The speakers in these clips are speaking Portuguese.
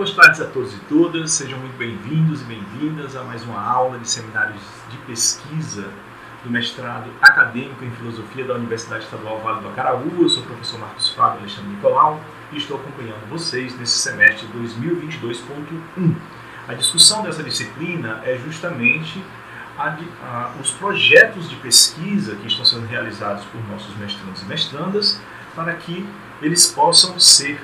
Boas tardes a todos e todas, sejam muito bem-vindos e bem-vindas a mais uma aula de seminários de pesquisa do mestrado acadêmico em filosofia da Universidade Estadual Vale do Acaraú. Eu sou o professor Marcos Fábio Alexandre Nicolau e estou acompanhando vocês nesse semestre 2022.1. A discussão dessa disciplina é justamente a a, os projetos de pesquisa que estão sendo realizados por nossos mestrandos e mestrandas para que eles possam ser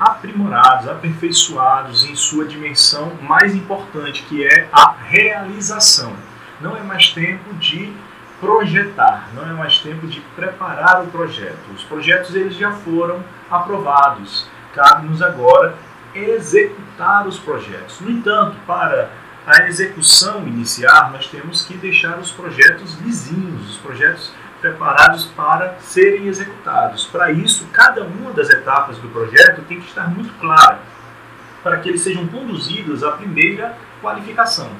aprimorados, aperfeiçoados em sua dimensão mais importante, que é a realização. Não é mais tempo de projetar, não é mais tempo de preparar o projeto. Os projetos eles já foram aprovados. Cabe-nos agora executar os projetos. No entanto, para a execução iniciar, nós temos que deixar os projetos lisinhos, os projetos preparados para serem executados. Para isso, cada uma das etapas do projeto tem que estar muito clara, para que eles sejam conduzidos à primeira qualificação.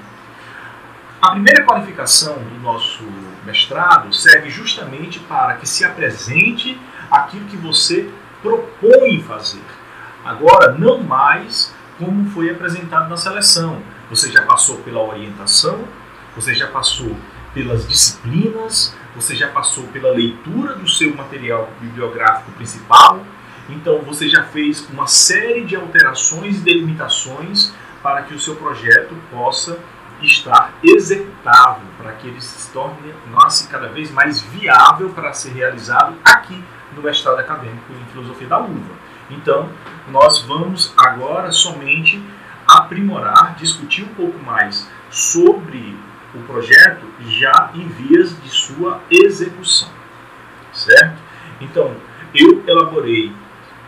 A primeira qualificação do nosso mestrado serve justamente para que se apresente aquilo que você propõe fazer. Agora, não mais como foi apresentado na seleção. Você já passou pela orientação, você já passou pelas disciplinas, você já passou pela leitura do seu material bibliográfico principal, então você já fez uma série de alterações e delimitações para que o seu projeto possa estar executável, para que ele se torne nossa, cada vez mais viável para ser realizado aqui no mestrado acadêmico em filosofia da UVA. Então, nós vamos agora somente aprimorar, discutir um pouco mais sobre o projeto já em vias de sua execução, certo? Então, eu elaborei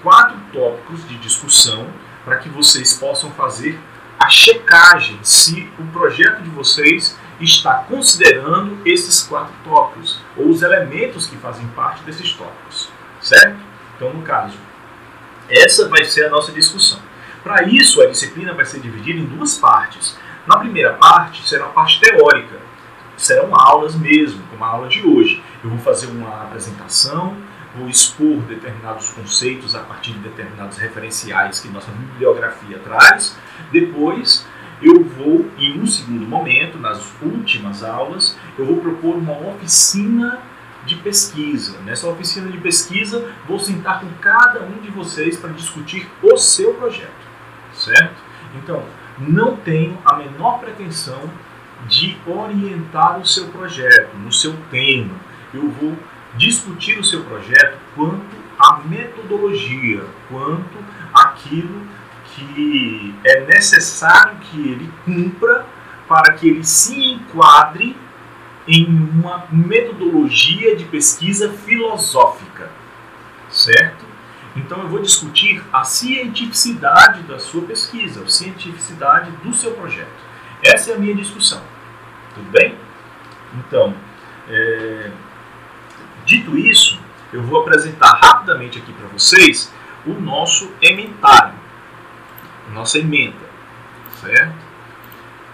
quatro tópicos de discussão para que vocês possam fazer a checagem se o projeto de vocês está considerando esses quatro tópicos ou os elementos que fazem parte desses tópicos, certo? Então, no caso, essa vai ser a nossa discussão. Para isso, a disciplina vai ser dividida em duas partes. Na primeira parte será a parte teórica, serão aulas mesmo, como a aula de hoje. Eu vou fazer uma apresentação, vou expor determinados conceitos a partir de determinados referenciais que nossa bibliografia traz. Depois, eu vou, em um segundo momento, nas últimas aulas, eu vou propor uma oficina de pesquisa. Nessa oficina de pesquisa, vou sentar com cada um de vocês para discutir o seu projeto, certo? Então, não tenho a menor pretensão de orientar o seu projeto, no seu tema. Eu vou discutir o seu projeto quanto à metodologia, quanto aquilo que é necessário que ele cumpra para que ele se enquadre em uma metodologia de pesquisa filosófica, certo? Então eu vou discutir a cientificidade da sua pesquisa, a cientificidade do seu projeto. Essa é a minha discussão. Tudo bem? Então, é... dito isso, eu vou apresentar rapidamente aqui para vocês o nosso ementário, nossa emenda, certo?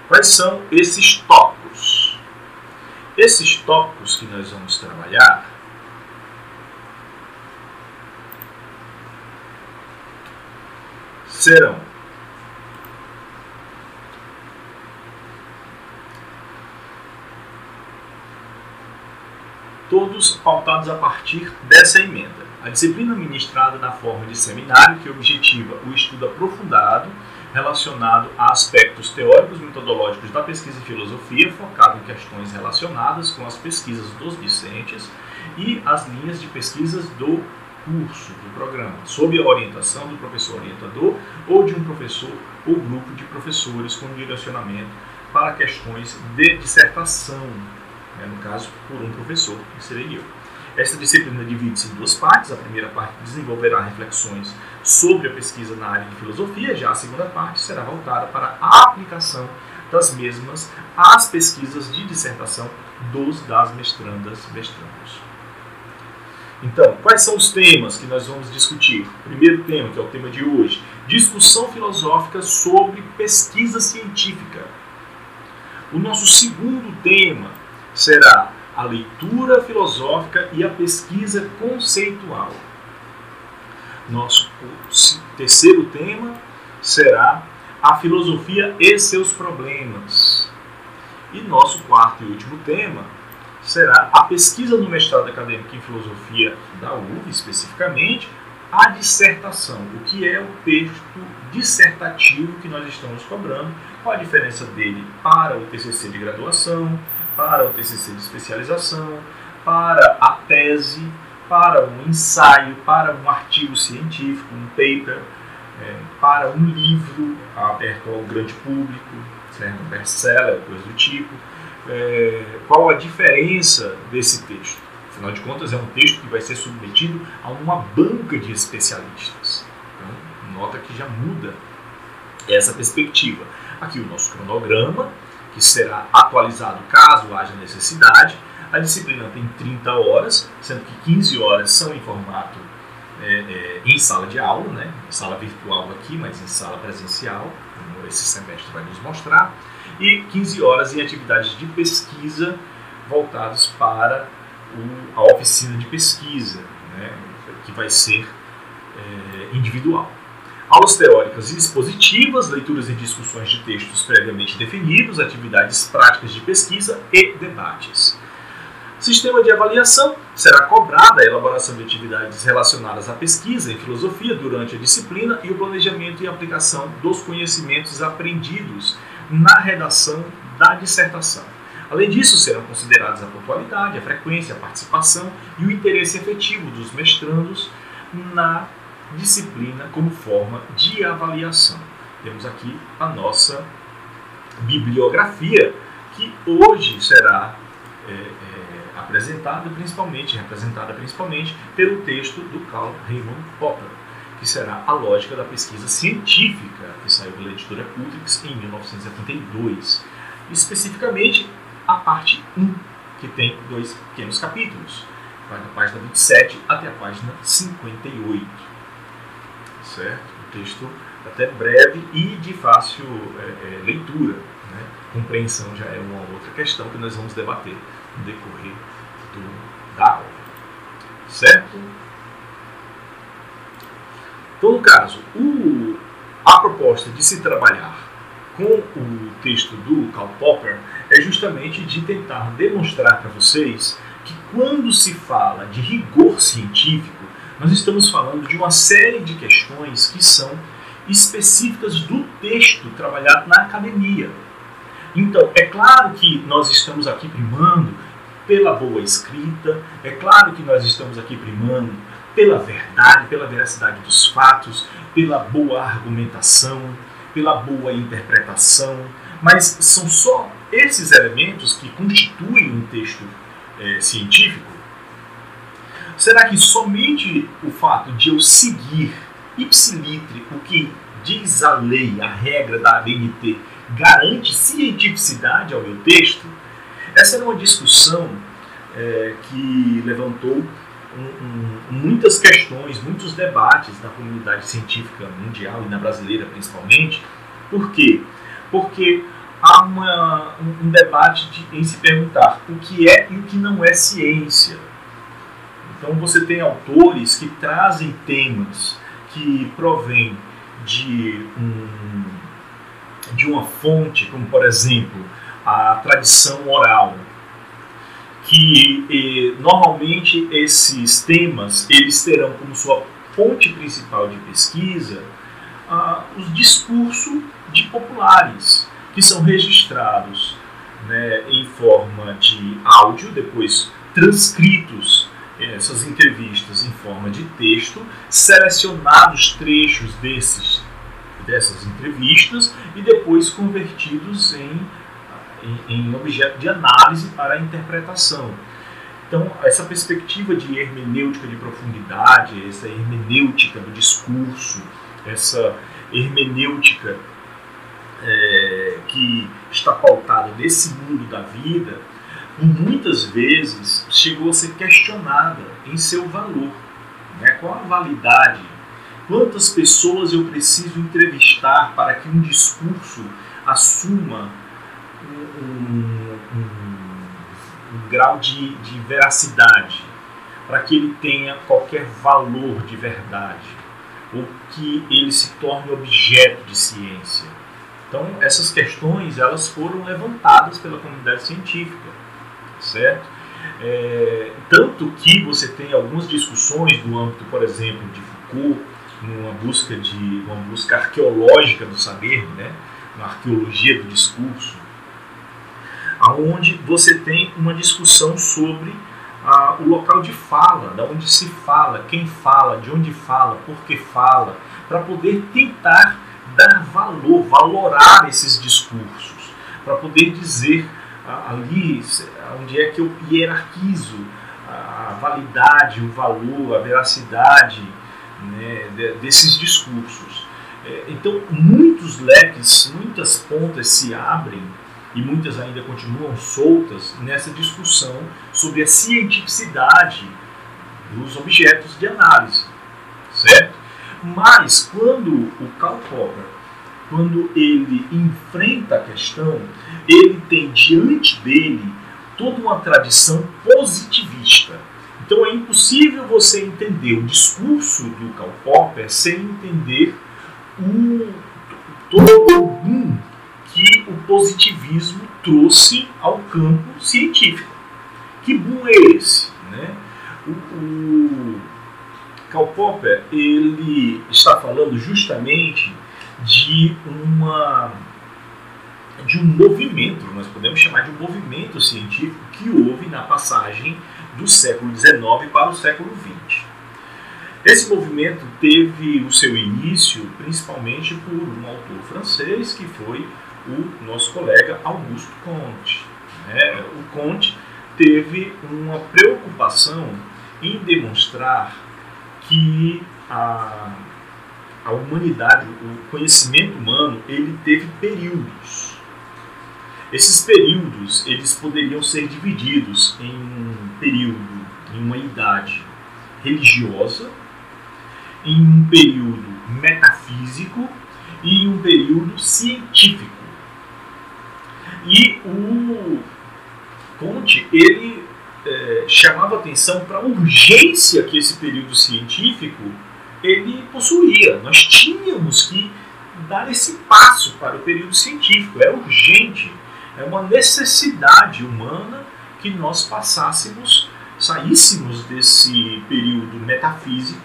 Quais são esses tópicos? Esses tópicos que nós vamos trabalhar serão todos pautados a partir dessa emenda. A disciplina ministrada na forma de seminário que objetiva o estudo aprofundado relacionado a aspectos teóricos e metodológicos da pesquisa em filosofia, focado em questões relacionadas com as pesquisas dos discentes e as linhas de pesquisas do curso, do programa, sob a orientação do professor orientador ou de um professor ou grupo de professores com direcionamento para questões de dissertação, né, no caso, por um professor, que seria eu. Esta disciplina divide-se em duas partes. A primeira parte desenvolverá reflexões sobre a pesquisa na área de filosofia, já a segunda parte será voltada para a aplicação das mesmas às pesquisas de dissertação dos das mestrandas mestrandos. Então, quais são os temas que nós vamos discutir? primeiro tema, que é o tema de hoje, discussão filosófica sobre pesquisa científica. O nosso segundo tema será a leitura filosófica e a pesquisa conceitual. Nosso terceiro tema será a filosofia e seus problemas. E nosso quarto e último tema será a pesquisa no mestrado acadêmico em filosofia da UV, especificamente, a dissertação, o que é o texto dissertativo que nós estamos cobrando, qual a diferença dele para o TCC de graduação, para o TCC de especialização, para a tese, para um ensaio, para um artigo científico, um paper, é, para um livro aberto ao grande público, certo? best-seller, coisa do tipo. É, qual a diferença desse texto? Afinal de contas, é um texto que vai ser submetido a uma banca de especialistas. Então, nota que já muda essa perspectiva. Aqui o nosso cronograma, que será atualizado caso haja necessidade. A disciplina tem 30 horas, sendo que 15 horas são em formato é, é, em sala de aula, né? sala virtual aqui, mas em sala presencial, como esse semestre vai nos mostrar, e 15 horas em atividades de pesquisa voltadas para o, a oficina de pesquisa, né? que vai ser é, individual. Aulas teóricas e expositivas, leituras e discussões de textos previamente definidos, atividades práticas de pesquisa e debates. Sistema de avaliação será cobrada a elaboração de atividades relacionadas à pesquisa em filosofia durante a disciplina e o planejamento e aplicação dos conhecimentos aprendidos na redação da dissertação. Além disso, serão consideradas a pontualidade, a frequência, a participação e o interesse efetivo dos mestrandos na disciplina como forma de avaliação. Temos aqui a nossa bibliografia, que hoje será é, é, apresentada principalmente, representada principalmente pelo texto do Carl Raymond Popper, que será a lógica da pesquisa científica, que saiu pela editora Cultrix em 1972. Especificamente a parte 1, que tem dois pequenos capítulos, vai da página 27 até a página 58. Certo? Um texto até breve e de fácil é, é, leitura. Né? Compreensão já é uma outra questão que nós vamos debater no decorrer do, da aula. Certo? Então, no caso, o, a proposta de se trabalhar com o texto do Karl Popper é justamente de tentar demonstrar para vocês que quando se fala de rigor científico, nós estamos falando de uma série de questões que são específicas do texto trabalhado na academia. Então, é claro que nós estamos aqui primando pela boa escrita, é claro que nós estamos aqui primando pela verdade, pela veracidade dos fatos, pela boa argumentação, pela boa interpretação, mas são só esses elementos que constituem um texto é, científico? Será que somente o fato de eu seguir ipsilitre o que diz a lei, a regra da ABNT, garante cientificidade ao meu texto? Essa era uma discussão é, que levantou muitas questões, muitos debates da comunidade científica mundial e na brasileira principalmente. Por quê? Porque há uma, um, um debate de, em se perguntar o que é e o que não é ciência. Então você tem autores que trazem temas que provêm de, um, de uma fonte, como por exemplo a tradição oral, que eh, normalmente esses temas eles terão como sua fonte principal de pesquisa ah, os discursos de populares que são registrados né, em forma de áudio, depois transcritos eh, essas entrevistas em forma de texto, selecionados trechos desses, dessas entrevistas e depois convertidos em, em, objeto de análise para a interpretação. Então, essa perspectiva de hermenêutica de profundidade, essa hermenêutica do discurso, essa hermenêutica é, que está pautada nesse mundo da vida, muitas vezes chegou a ser questionada em seu valor. Né? Qual a validade? Quantas pessoas eu preciso entrevistar para que um discurso assuma um, um, um, grau de, de veracidade, para que ele tenha qualquer valor de verdade? ou que ele se torne objeto de ciência. Então, essas questões elas foram levantadas pela comunidade científica, certo? É, tanto que você tem algumas discussões no âmbito, por exemplo, de Foucault, numa busca de uma busca arqueológica do saber, né? uma arqueologia do discurso, aonde você tem uma discussão sobre ah, o local de fala, da onde se fala, quem fala, de onde fala, por que fala, para poder tentar dar valor, valorar esses discursos, para poder dizer ah, ali onde é que eu hierarquizo a validade, o valor, a veracidade né, desses discursos. É, então, muitos leques, muitas pontas se abrem e muitas ainda continuam soltas nessa discussão sobre a cientificidade dos objetos de análise, certo? Mas quando o Karl Popper, quando ele enfrenta a questão, ele tem diante dele toda uma tradição positivista. Então é impossível você entender o discurso do Karl Popper sem entender o, todo que o positivismo trouxe ao campo científico. Que boom é esse? Né? O, o Karl Popper ele está falando justamente de uma de um movimento, nós podemos chamar de um movimento científico que houve na passagem do século XIX para o século XX. Esse movimento teve o seu início principalmente por um autor francês que foi o nosso colega Augusto Comte. Né? O Comte teve uma preocupação em demonstrar que a, a humanidade, o conhecimento humano, ele teve períodos. Esses períodos eles poderiam ser divididos em um período, em uma idade religiosa, em um período metafísico e em um período científico. E o Conte ele é, chamava atenção para a urgência que esse período científico ele possuía. Nós tínhamos que dar esse passo para o período científico. É urgente, é uma necessidade humana que nós passássemos, saíssemos desse período metafísico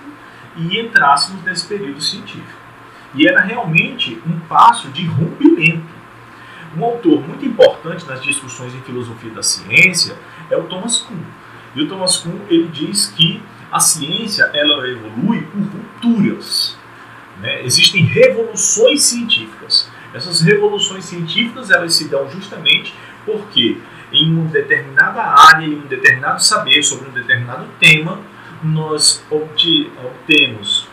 e entrássemos nesse período científico. E era realmente um passo de rompimento. Um autor muito importante nas discussões em filosofia da ciência é o Thomas Kuhn. E o Thomas Kuhn ele diz que a ciência ela evolui por rupturas. Né? Existem revoluções científicas. Essas revoluções científicas elas se dão justamente porque em uma determinada área, em um determinado saber sobre um determinado tema, nós obtemos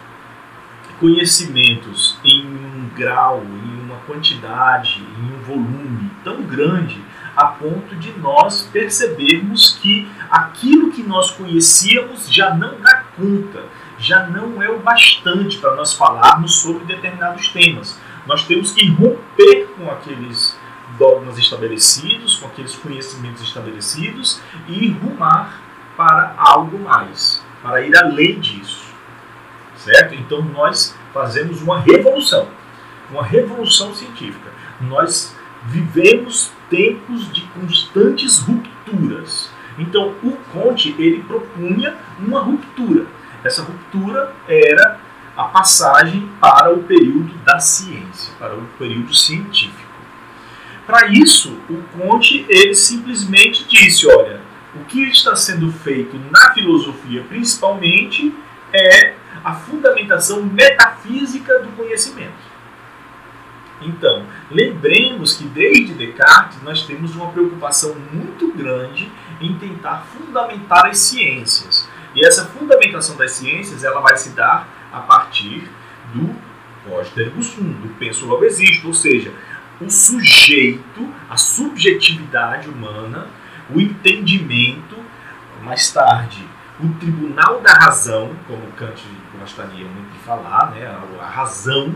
conhecimentos em um grau, em quantidade, em um volume tão grande a ponto de nós percebermos que aquilo que nós conhecíamos já não dá conta, já não é o bastante para nós falarmos sobre determinados temas. Nós temos que romper com aqueles dogmas estabelecidos, com aqueles conhecimentos estabelecidos e rumar para algo mais, para ir além disso. Certo? Então nós fazemos uma revolução, uma revolução científica. Nós vivemos tempos de constantes rupturas. Então, o Conte ele propunha uma ruptura. Essa ruptura era a passagem para o período da ciência, para o período científico. Para isso, o Conte ele simplesmente disse, olha, o que está sendo feito na filosofia, principalmente, é a fundamentação metafísica do conhecimento. Então, lembremos que desde Descartes nós temos uma preocupação muito grande em tentar fundamentar as ciências. E essa fundamentação das ciências ela vai se dar a partir do pós-ergo sum, do penso logo existe, ou seja, o sujeito, a subjetividade humana, o entendimento, mais tarde, o tribunal da razão, como Kant gostaria muito de falar, né, a razão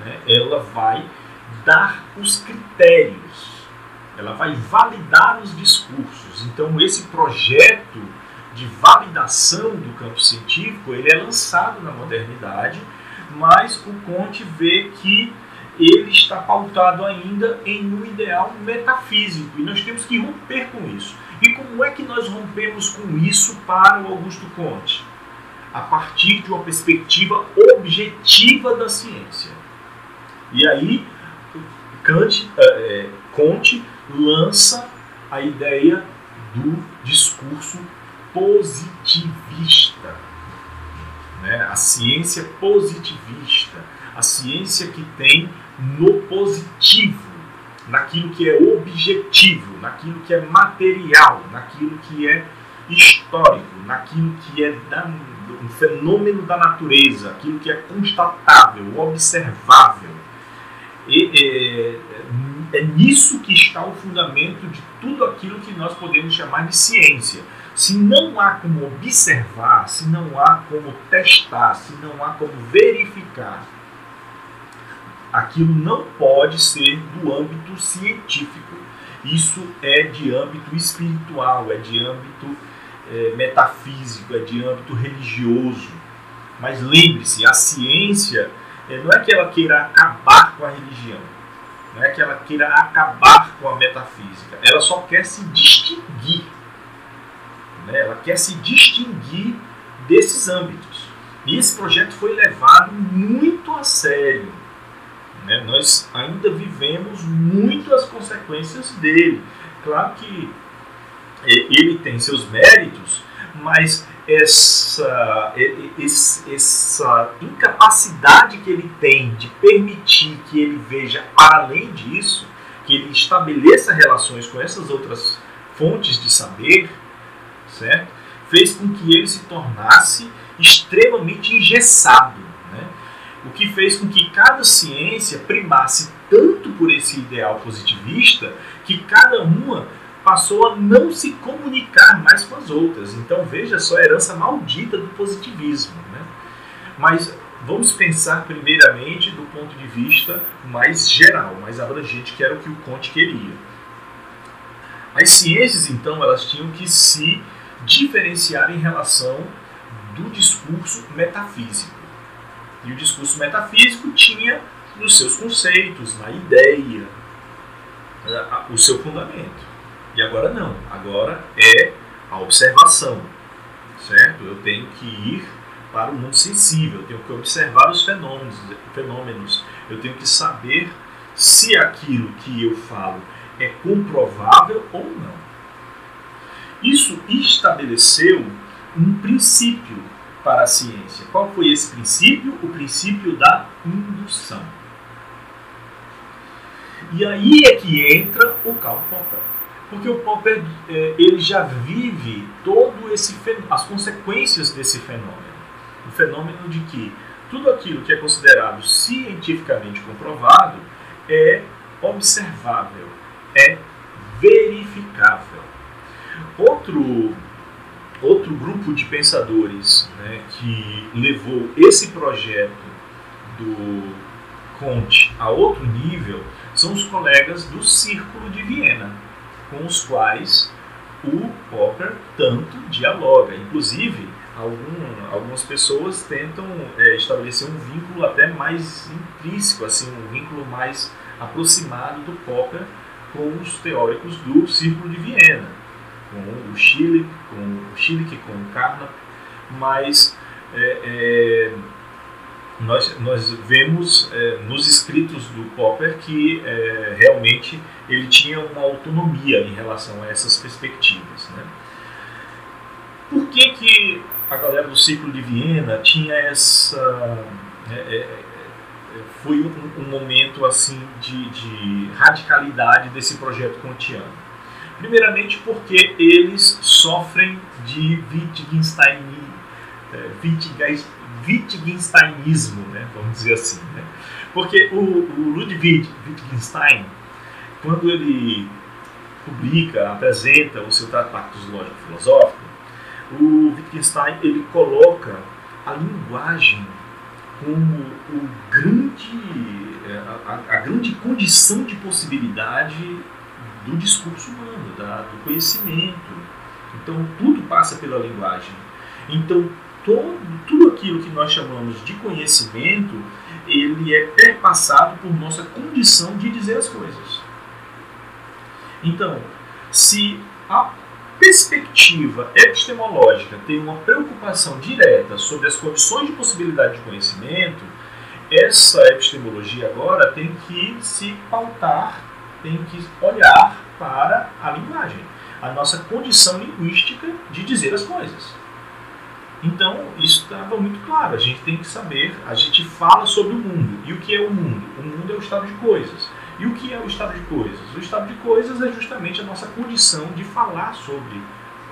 né, ela vai dar os critérios, ela vai validar os discursos. Então, esse projeto de validação do campo científico ele é lançado na modernidade mas o Conte vê que ele está pautado ainda em um ideal metafísico e nós temos que romper com isso. E como é que nós rompemos com isso para o Augusto Conte? A partir de uma perspectiva objetiva da ciência. E aí, Kant, é, Conte lança a ideia do discurso positivista. Né? A ciência positivista, a ciência que tem no positivo, naquilo que é objetivo, naquilo que é material, naquilo que é histórico, naquilo que é da, um fenômeno da natureza, aquilo que é constatável, observável. E, é, é nisso que está o fundamento de tudo aquilo que nós podemos chamar de ciência. Se não há como observar, se não há como testar, se não há como verificar aquilo não pode ser do âmbito científico. Isso é de âmbito espiritual, é de âmbito é, metafísico, é de âmbito religioso. Mas lembre-se, a ciência não é que ela queira acabar com a religião, não é que ela queira acabar com a metafísica, ela só quer se distinguir. Né? Ela quer se distinguir desses âmbitos. E esse projeto foi levado muito a sério né? Nós ainda vivemos muito as consequências dele. Claro que é, ele tem seus méritos, mas essa, essa incapacidade que ele tem de permitir que ele veja além disso, que ele estabeleça relações com essas outras fontes de saber, certo? fez com que ele se tornasse extremamente engessado o que fez com que cada ciência primasse tanto por esse ideal positivista que cada uma passou a não se comunicar mais com as outras. Então veja só a herança maldita do positivismo. Né? Mas vamos pensar primeiramente do ponto de vista mais geral, mais abrangente, que era o que o Conte queria. As ciências, então, elas tinham que se diferenciar em relação do discurso metafísico. E o discurso metafísico tinha nos seus conceitos, na ideia, o seu fundamento. E agora não, agora é a observação, certo? Eu tenho que ir para o mundo sensível, eu tenho que observar os fenômenos, fenômenos, eu tenho que saber se aquilo que eu falo é comprovável ou não. Isso estabeleceu um princípio para a ciência. Qual foi esse princípio? O princípio da indução. E aí é que entra o Popper. Porque o Popper é, ele já vive todo esse as consequências desse fenômeno. O fenômeno de que tudo aquilo que é considerado cientificamente comprovado é observável, é verificável. Outro outro grupo de pensadores né, que levou esse projeto do Conte a outro nível são os colegas do Círculo de Viena, com os quais o Popper tanto dialoga. Inclusive, algum, algumas pessoas tentam é, estabelecer um vínculo até mais intrínseco, assim, um vínculo mais aproximado do Popper com os teóricos do Círculo de Viena com o Chile, com o Chile com o Carnap, mas é, é, nós, nós vemos é, nos escritos do Popper que é, realmente ele tinha uma autonomia em relação a essas perspectivas. Né? Por que, que a galera do ciclo de Viena tinha essa. É, é, foi um, um, momento assim de, de radicalidade desse projeto kantiano Primeiramente porque eles sofrem de Wittgenstein, é, Wittgensteinismo, né? vamos dizer assim. Né? Porque o, o Ludwig Wittgenstein, quando ele publica, apresenta o seu Tratado Lógico-Filosófico, o Wittgenstein ele coloca a linguagem como o grande, é, a, a grande condição de possibilidade do discurso humano, da, do conhecimento. Então, tudo passa pela linguagem. Então, todo, tudo aquilo que nós chamamos de conhecimento, ele é perpassado por nossa condição de dizer as coisas. Então, se a perspectiva epistemológica tem uma preocupação direta sobre as condições de possibilidade de conhecimento, essa epistemologia agora tem que se pautar, tem que olhar para a linguagem, a nossa condição linguística de dizer as coisas. Então, isso estava muito claro. A gente tem que saber, a gente fala sobre o mundo. E o que é o mundo? O mundo é o estado de coisas. E o que é o estado de coisas? O estado de coisas é justamente a nossa condição de falar sobre,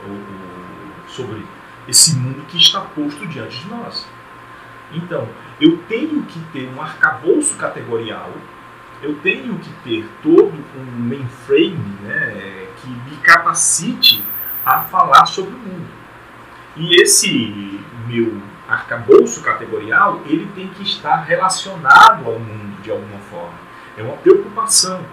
o, sobre esse mundo que está posto diante de nós. Então, eu tenho que ter um arcabouço categorial, eu tenho que ter todo um mainframe né, que me capacite a falar sobre o mundo. E esse meu arcabouço categorial, ele tem que estar relacionado ao mundo de alguma forma. É uma preocupação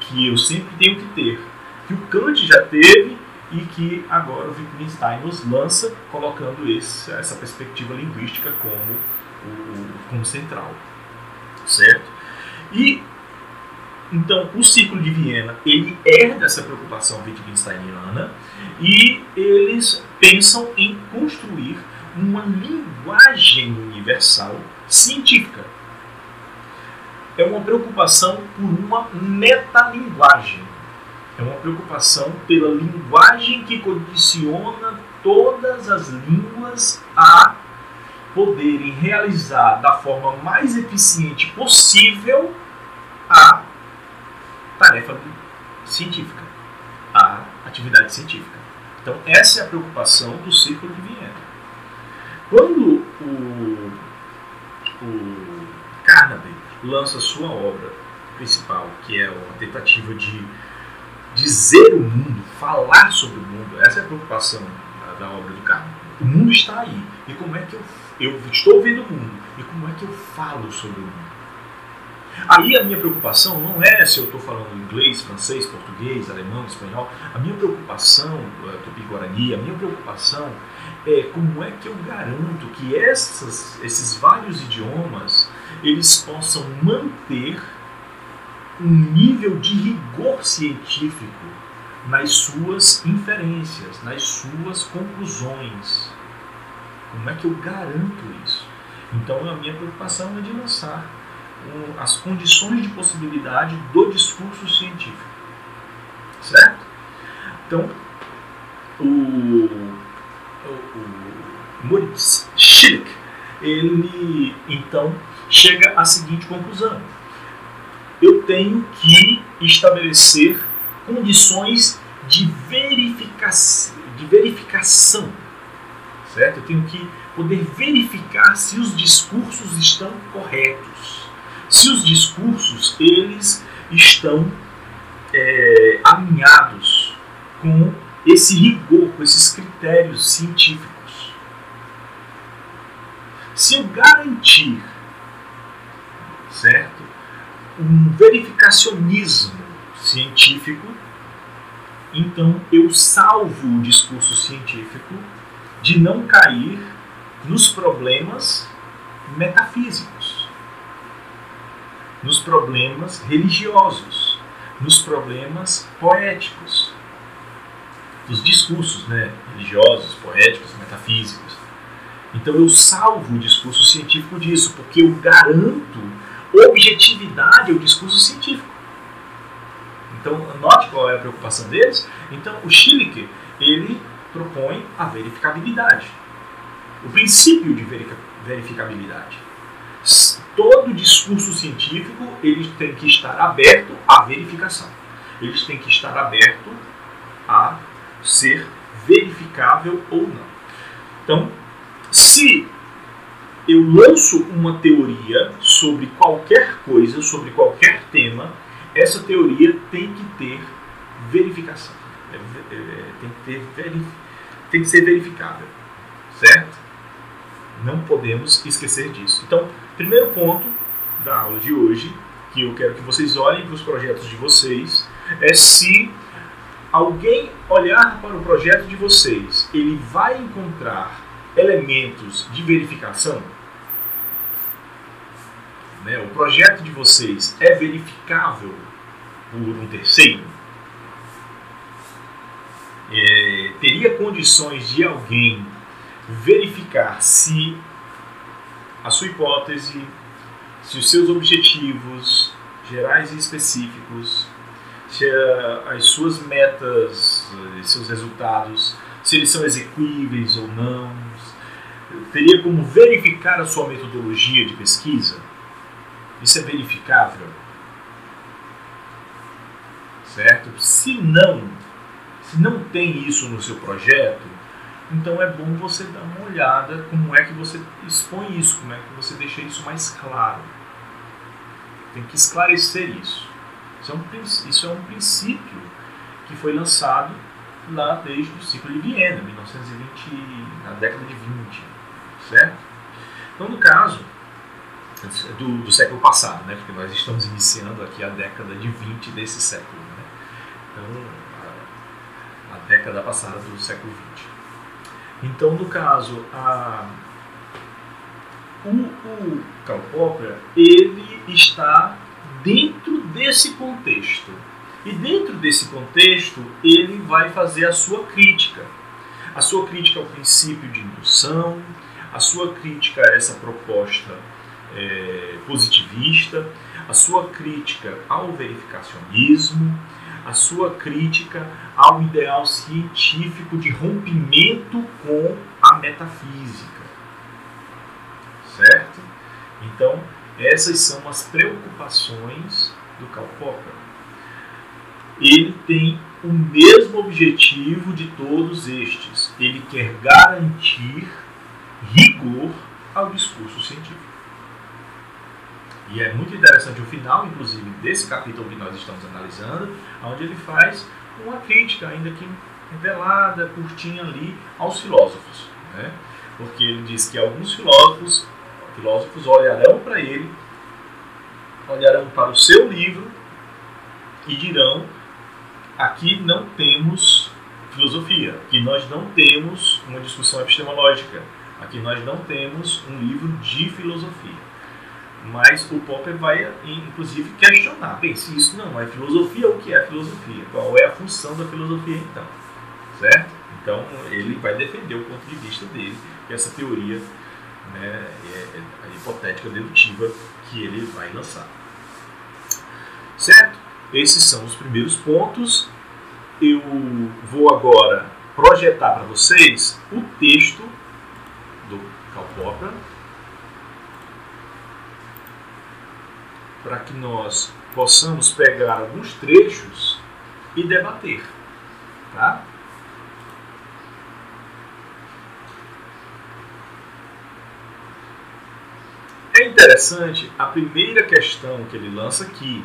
que eu sempre tenho que ter, que o Kant já teve e que agora o Wittgenstein nos lança, colocando esse, essa perspectiva linguística como, o, como central. Certo? E então, o ciclo de Viena, ele herda essa preocupação Wittgensteiniana e eles pensam em construir uma linguagem universal científica. É uma preocupação por uma metalinguagem. É uma preocupação pela linguagem que condiciona todas as línguas a poderem realizar da forma mais eficiente possível a tarefa científica, a atividade científica. Então, essa é a preocupação do Círculo de Viena. Quando o, o Carnaby lança sua obra principal, que é uma tentativa de dizer o mundo, falar sobre o mundo, essa é a preocupação da, da obra do Carnaby. O mundo está aí. E como é que eu, eu estou vendo o mundo? E como é que eu falo sobre o mundo? Aí a minha preocupação não é se eu estou falando inglês, francês, português, alemão, espanhol. A minha preocupação, eh, tupi-guarani, a minha preocupação é como é que eu garanto que essas, esses vários idiomas eles possam manter um nível de rigor científico nas suas inferências, nas suas conclusões. Como é que eu garanto isso? Então a minha preocupação é de lançar as condições de possibilidade do discurso científico. Certo? Então, o, o, o Moritz Schlick, ele então chega à seguinte conclusão. Eu tenho que estabelecer condições de de verificação, certo? Eu tenho que poder verificar se os discursos estão corretos se os discursos eles estão é, alinhados com esse rigor, com esses critérios científicos. Se eu garantir, certo, um verificacionismo científico, então eu salvo o discurso científico de não cair nos problemas metafísicos nos problemas religiosos, nos problemas poéticos, dos discursos né, religiosos, poéticos, metafísicos. Então eu salvo o discurso científico disso, porque eu garanto objetividade ao discurso científico. Então, note qual é a preocupação deles. Então, o Schillinger, ele propõe a verificabilidade. O princípio de verificabilidade todo discurso científico ele tem que estar aberto à verificação. Eles têm que estar aberto a ser verificável ou não. Então, se eu lanço uma teoria sobre qualquer coisa, sobre qualquer tema, essa teoria tem que ter verificação. É, é, tem, que ter, tem que ser verificável. Certo? Não podemos esquecer disso. Então, primeiro ponto da aula de hoje, que eu quero que vocês olhem para os projetos de vocês, é se alguém olhar para o projeto de vocês, ele vai encontrar elementos de verificação? Né? O projeto de vocês é verificável por um terceiro? É, teria condições de alguém verificar se a sua hipótese, se os seus objetivos gerais e específicos, se as suas metas, seus resultados, se eles são execuíveis ou não, teria como verificar a sua metodologia de pesquisa? Isso é verificável? Certo? Se não, se não tem isso no seu projeto, então é bom você dar uma olhada como é que você expõe isso, como é que você deixa isso mais claro. Tem que esclarecer isso. Isso é um, isso é um princípio que foi lançado lá desde o ciclo de Viena, 1920, na década de 20, certo? Então, no caso do, do século passado, né? porque nós estamos iniciando aqui a década de 20 desse século. Né? Então, a, a década passada do século 20. Então, no caso, a, o, o Karl Popper, ele está dentro desse contexto. E dentro desse contexto, ele vai fazer a sua crítica. A sua crítica ao princípio de indução, a sua crítica a essa proposta é, positivista, a sua crítica ao verificacionismo, a sua crítica ao ideal científico de rompimento com a metafísica. Certo? Então, essas são as preocupações do Karl Popper. Ele tem o mesmo objetivo de todos estes. Ele quer garantir rigor ao discurso científico. E é muito interessante o final, inclusive, desse capítulo que nós estamos analisando, onde ele faz uma crítica, ainda que velada, curtinha ali, aos filósofos. Né? Porque ele diz que alguns filósofos, filósofos olharão para ele, olharão para o seu livro e dirão: aqui não temos filosofia, aqui nós não temos uma discussão epistemológica, aqui nós não temos um livro de filosofia. Mas o Popper vai, inclusive, questionar: bem, se isso não é filosofia, o que é filosofia? Qual é a função da filosofia então? Certo? Então, ele vai defender o ponto de vista dele, essa teoria né, é, é a hipotética dedutiva que ele vai lançar. Certo? Esses são os primeiros pontos. Eu vou agora projetar para vocês o texto do Karl Popper para que nós possamos pegar alguns trechos e debater. Tá? É interessante a primeira questão que ele lança aqui,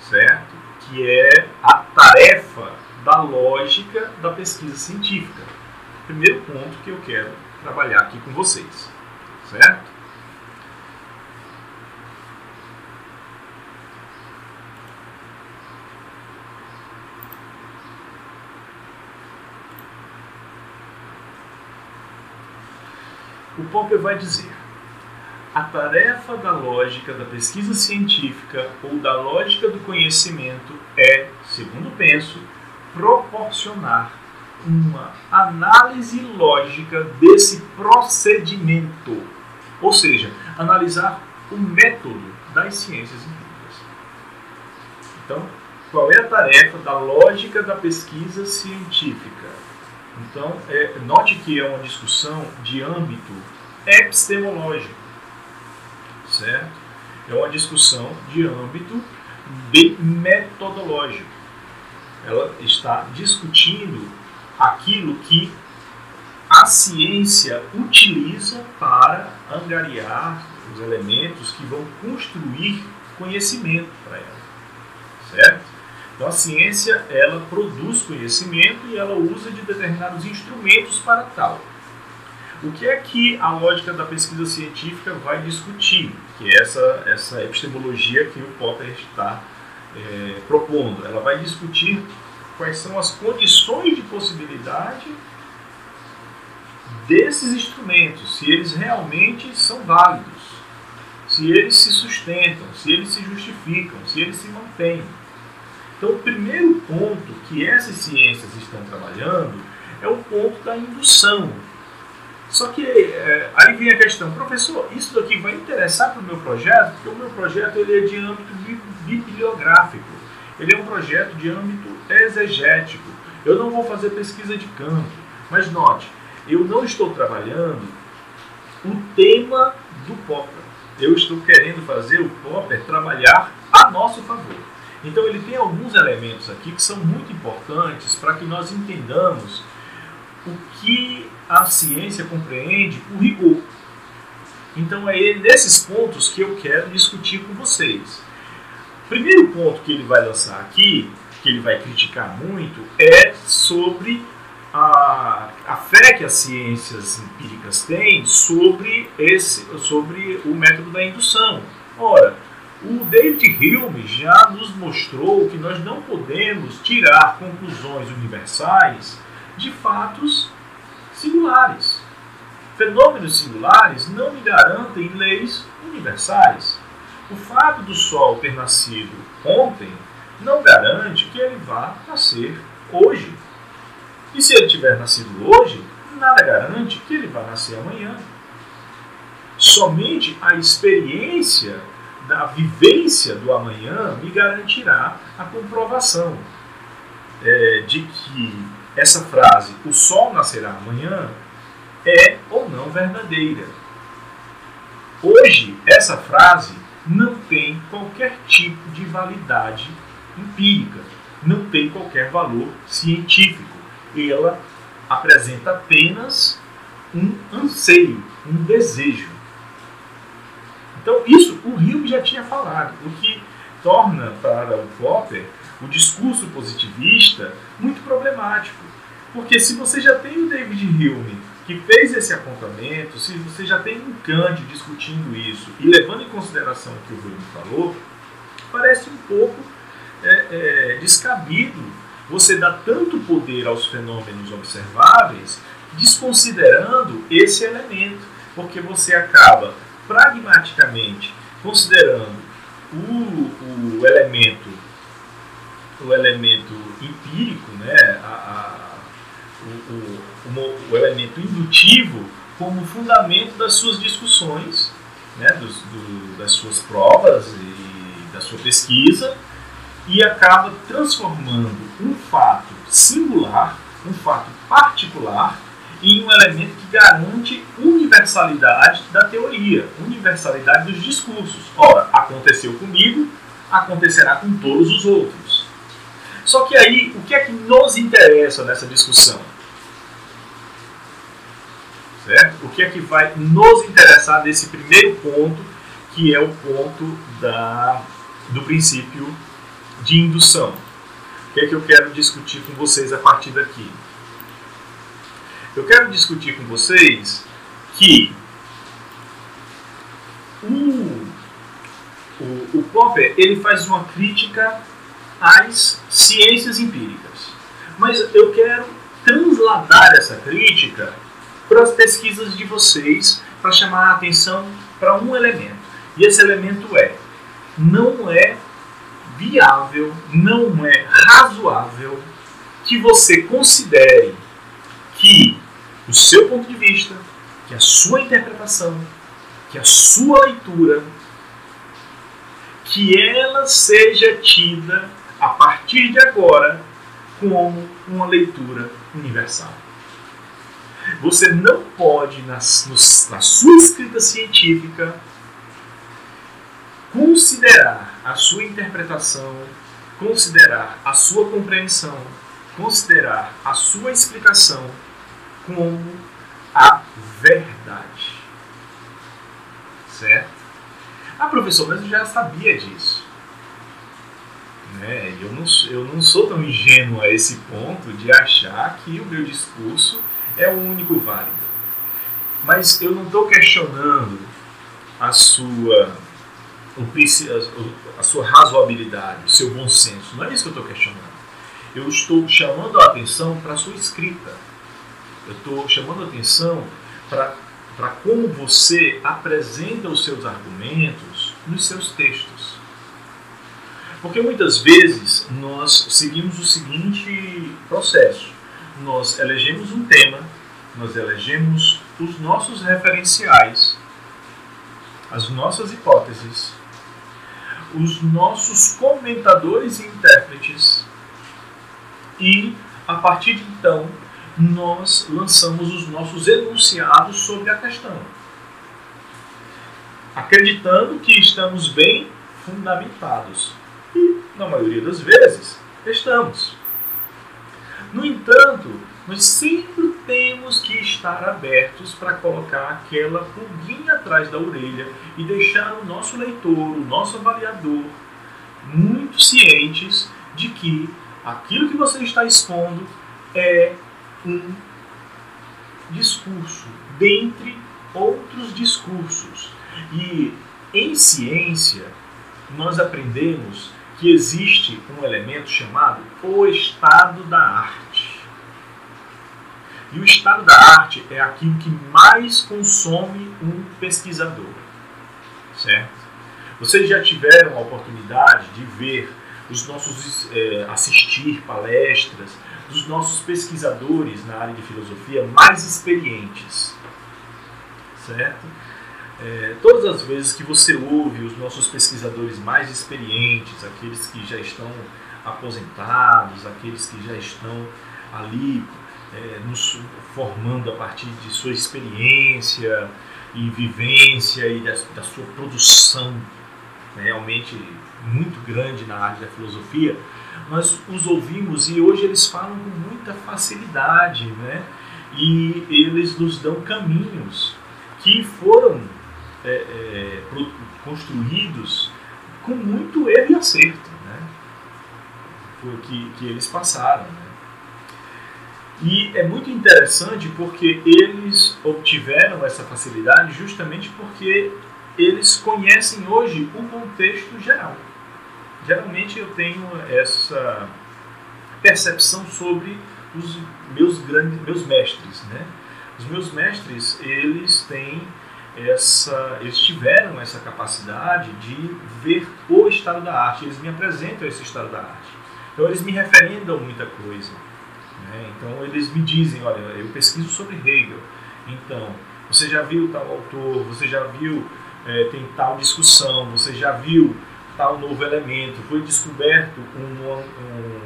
certo? Que é a tarefa da lógica da pesquisa científica. Primeiro ponto que eu quero trabalhar aqui com vocês, certo? O Popper vai dizer: a tarefa da lógica da pesquisa científica ou da lógica do conhecimento é, segundo penso, proporcionar uma análise lógica desse procedimento, ou seja, analisar o método das ciências empíricas. Então, qual é a tarefa da lógica da pesquisa científica? Então, é, note que é uma discussão de âmbito epistemológico, certo? É uma discussão de âmbito de metodológico. Ela está discutindo aquilo que a ciência utiliza para angariar os elementos que vão construir conhecimento para ela, certo? Então a ciência ela produz conhecimento e ela usa de determinados instrumentos para tal. O que é que a lógica da pesquisa científica vai discutir? Que é essa, essa epistemologia que o Popper está é, propondo. Ela vai discutir quais são as condições de possibilidade desses instrumentos, se eles realmente são válidos, se eles se sustentam, se eles se justificam, se eles se mantêm. Então, o primeiro ponto que essas ciências estão trabalhando é o ponto da indução. Só que é, aí vem a questão, professor, isso daqui vai interessar para o meu projeto? Porque o meu projeto ele é de âmbito bibliográfico, ele é um projeto de âmbito exegético. Eu não vou fazer pesquisa de campo, mas note, eu não estou trabalhando o tema do Popper. Eu estou querendo fazer o Popper trabalhar a nosso favor. Então ele tem alguns elementos aqui que são muito importantes para que nós entendamos o que a ciência compreende por rigor. Então é nesses pontos que eu quero discutir com vocês. O primeiro ponto que ele vai lançar aqui, que ele vai criticar muito, é sobre a, a fé que as ciências empíricas têm sobre, esse, sobre o método da indução. Ora, o David Hume já nos mostrou que nós não podemos tirar conclusões universais de fatos singulares. Fenômenos singulares não me garantem leis universais. O fato do Sol ter nascido ontem não garante que ele vá nascer hoje. E se ele tiver nascido hoje, nada garante que ele vá nascer amanhã. Somente a experiência da vivência do amanhã me garantirá a comprovação é, de que essa frase, o sol nascerá amanhã, é ou não verdadeira. Hoje, essa frase não tem qualquer tipo de validade empírica, não tem qualquer valor científico ela apresenta apenas um anseio, um desejo. Então, isso o Hume já tinha falado, o que torna para o Popper o discurso positivista muito problemático. Porque se você já tem o David Hume que fez esse apontamento, se você já tem um Kant discutindo isso e levando em consideração o que o Hume falou, parece um pouco é, é, descabido você dá tanto poder aos fenômenos observáveis, desconsiderando esse elemento, porque você acaba pragmaticamente considerando o, o elemento o elemento empírico, né, a, a, o, o, o, elemento indutivo como fundamento das suas discussões, né, dos, do, das suas provas e da sua pesquisa, e acaba transformando um fato singular, um fato particular, em um elemento que garante universalidade da teoria, universalidade dos discursos. Ora, aconteceu comigo, acontecerá com todos os outros. Só que aí, o que é que nos interessa nessa discussão? Certo? O que é que vai nos interessar nesse primeiro ponto, que é o ponto da, do princípio de indução. O que é que eu quero discutir com vocês a partir daqui? Eu quero discutir com vocês que o, o, o Popper ele faz uma crítica às ciências empíricas. Mas eu quero transladar essa crítica para as pesquisas de vocês para chamar a atenção para um elemento. E esse elemento é: não é viável, não é razoável que você considere que o seu ponto de vista, que a sua interpretação, que a sua leitura, que ela seja tida a partir de agora como uma leitura universal. Você não pode, na, na sua escrita científica, considerar a sua interpretação, considerar a sua compreensão, considerar a sua explicação como a verdade. Certo? Ah, professor, mas eu já sabia disso. Né? Eu, não, eu não sou tão ingênuo a esse ponto de achar que o meu discurso é o único válido. Mas eu não estou questionando a sua a sua razoabilidade, o seu bom senso. Não é isso que eu estou questionando. Eu estou chamando a atenção para a sua escrita. Eu estou chamando a atenção para como você apresenta os seus argumentos nos seus textos. Porque muitas vezes nós seguimos o seguinte processo: nós elegemos um tema, nós elegemos os nossos referenciais, as nossas hipóteses, os nossos comentadores e intérpretes, e a partir de então nós lançamos os nossos enunciados sobre a questão, acreditando que estamos bem fundamentados. Na maioria das vezes, estamos. No entanto, nós sempre temos que estar abertos para colocar aquela pulguinha atrás da orelha e deixar o nosso leitor, o nosso avaliador, muito cientes de que aquilo que você está expondo é um discurso, dentre outros discursos. E em ciência, nós aprendemos que existe um elemento chamado o estado da arte. E o estado da arte é aquilo que mais consome um pesquisador. Certo? Vocês já tiveram a oportunidade de ver os nossos é, assistir palestras dos nossos pesquisadores na área de filosofia mais experientes, certo? É, todas as vezes que você ouve os nossos pesquisadores mais experientes, aqueles que já estão aposentados, aqueles que já estão ali é, nos formando a partir de sua experiência e vivência e da, da sua produção né, realmente muito grande na área da filosofia, nós os ouvimos e hoje eles falam com muita facilidade, né? E eles nos dão caminhos que foram é, é, construídos com muito erro e acerto, né? Foi que, que eles passaram, né? E é muito interessante porque eles obtiveram essa facilidade justamente porque eles conhecem hoje o contexto geral. Geralmente eu tenho essa percepção sobre os meus grandes, meus mestres, né? Os meus mestres, eles têm essa, eles tiveram essa capacidade de ver o estado da arte, eles me apresentam esse estado da arte. Então eles me referendam muita coisa. Né? Então eles me dizem, olha, eu pesquiso sobre Hegel. Então, você já viu tal autor, você já viu, é, tem tal discussão, você já viu tal novo elemento, foi descoberto um, um,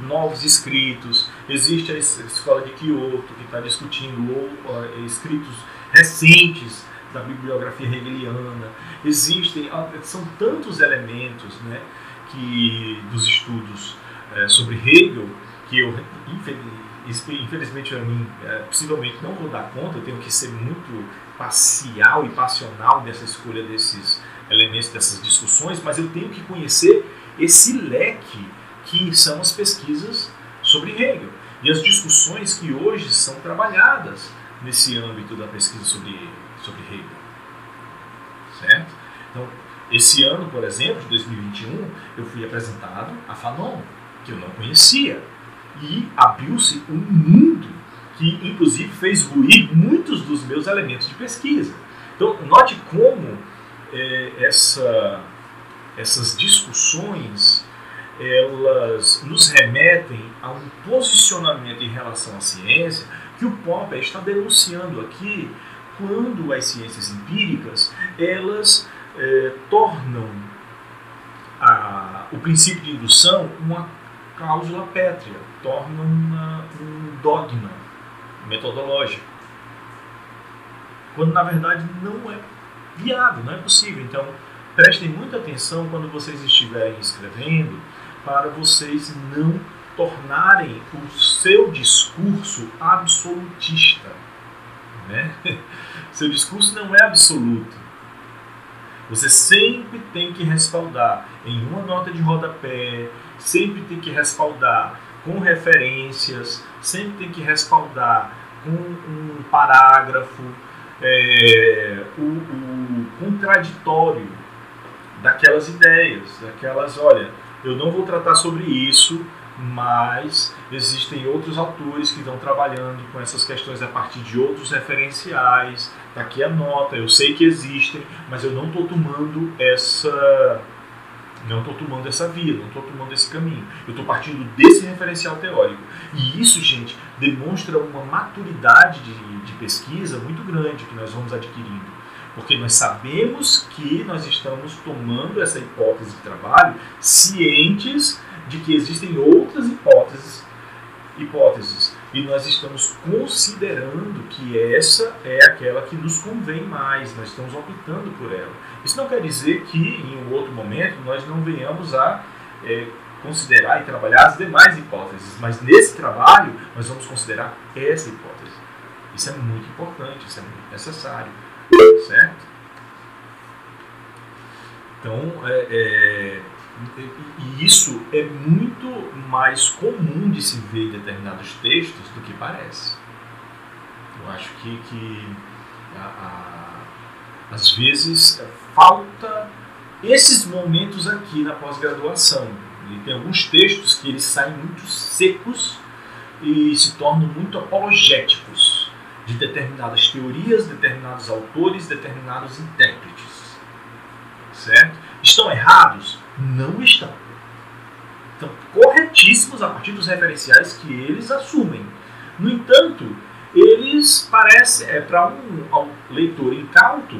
novos escritos, existe a escola de Kyoto que está discutindo ou, uh, escritos recentes da bibliografia hegeliana, existem, são tantos elementos né, que, dos estudos é, sobre Hegel que eu, infelizmente para mim, é, possivelmente não vou dar conta, eu tenho que ser muito parcial e passional nessa escolha desses elementos dessas discussões, mas eu tenho que conhecer esse leque que são as pesquisas sobre Hegel e as discussões que hoje são trabalhadas nesse âmbito da pesquisa sobre, sobre Hegel. Certo? Então, esse ano, por exemplo, de 2021, eu fui apresentado a Fanon, que eu não conhecia, e abriu-se um mundo que, inclusive, fez ruir muitos dos meus elementos de pesquisa. Então, note como é, essa, essas discussões elas nos remetem a um posicionamento em relação à ciência que o Popper está denunciando aqui quando as ciências empíricas elas é, tornam a, o princípio de indução uma cláusula pétrea, tornam uma, um dogma metodológico, quando na verdade não é viável, não é possível. Então, prestem muita atenção quando vocês estiverem escrevendo, para vocês não tornarem o seu discurso absolutista. Né? Seu discurso não é absoluto. Você sempre tem que respaldar em uma nota de rodapé, sempre tem que respaldar com referências, sempre tem que respaldar com um parágrafo, é, o, o contraditório daquelas ideias, daquelas, olha, eu não vou tratar sobre isso mas existem outros autores que estão trabalhando com essas questões a partir de outros referenciais. Está aqui a nota, eu sei que existem, mas eu não estou tomando essa não estou tomando essa via, não estou tomando esse caminho. Eu estou partindo desse referencial teórico. E isso, gente, demonstra uma maturidade de, de pesquisa muito grande que nós vamos adquirindo. Porque nós sabemos que nós estamos tomando essa hipótese de trabalho cientes de que existem outras hipóteses, hipóteses e nós estamos considerando que essa é aquela que nos convém mais, nós estamos optando por ela. Isso não quer dizer que em um outro momento nós não venhamos a é, considerar e trabalhar as demais hipóteses, mas nesse trabalho nós vamos considerar essa hipótese. Isso é muito importante, isso é muito necessário, certo? Então, é, é e isso é muito mais comum de se ver em determinados textos do que parece. Eu acho que, que a, a, às vezes falta esses momentos aqui na pós-graduação. E tem alguns textos que eles saem muito secos e se tornam muito apologéticos de determinadas teorias, determinados autores, determinados intérpretes. Certo? Estão errados? Não estão. Estão corretíssimos a partir dos referenciais que eles assumem. No entanto, eles parecem, é, para um, leitor incauto,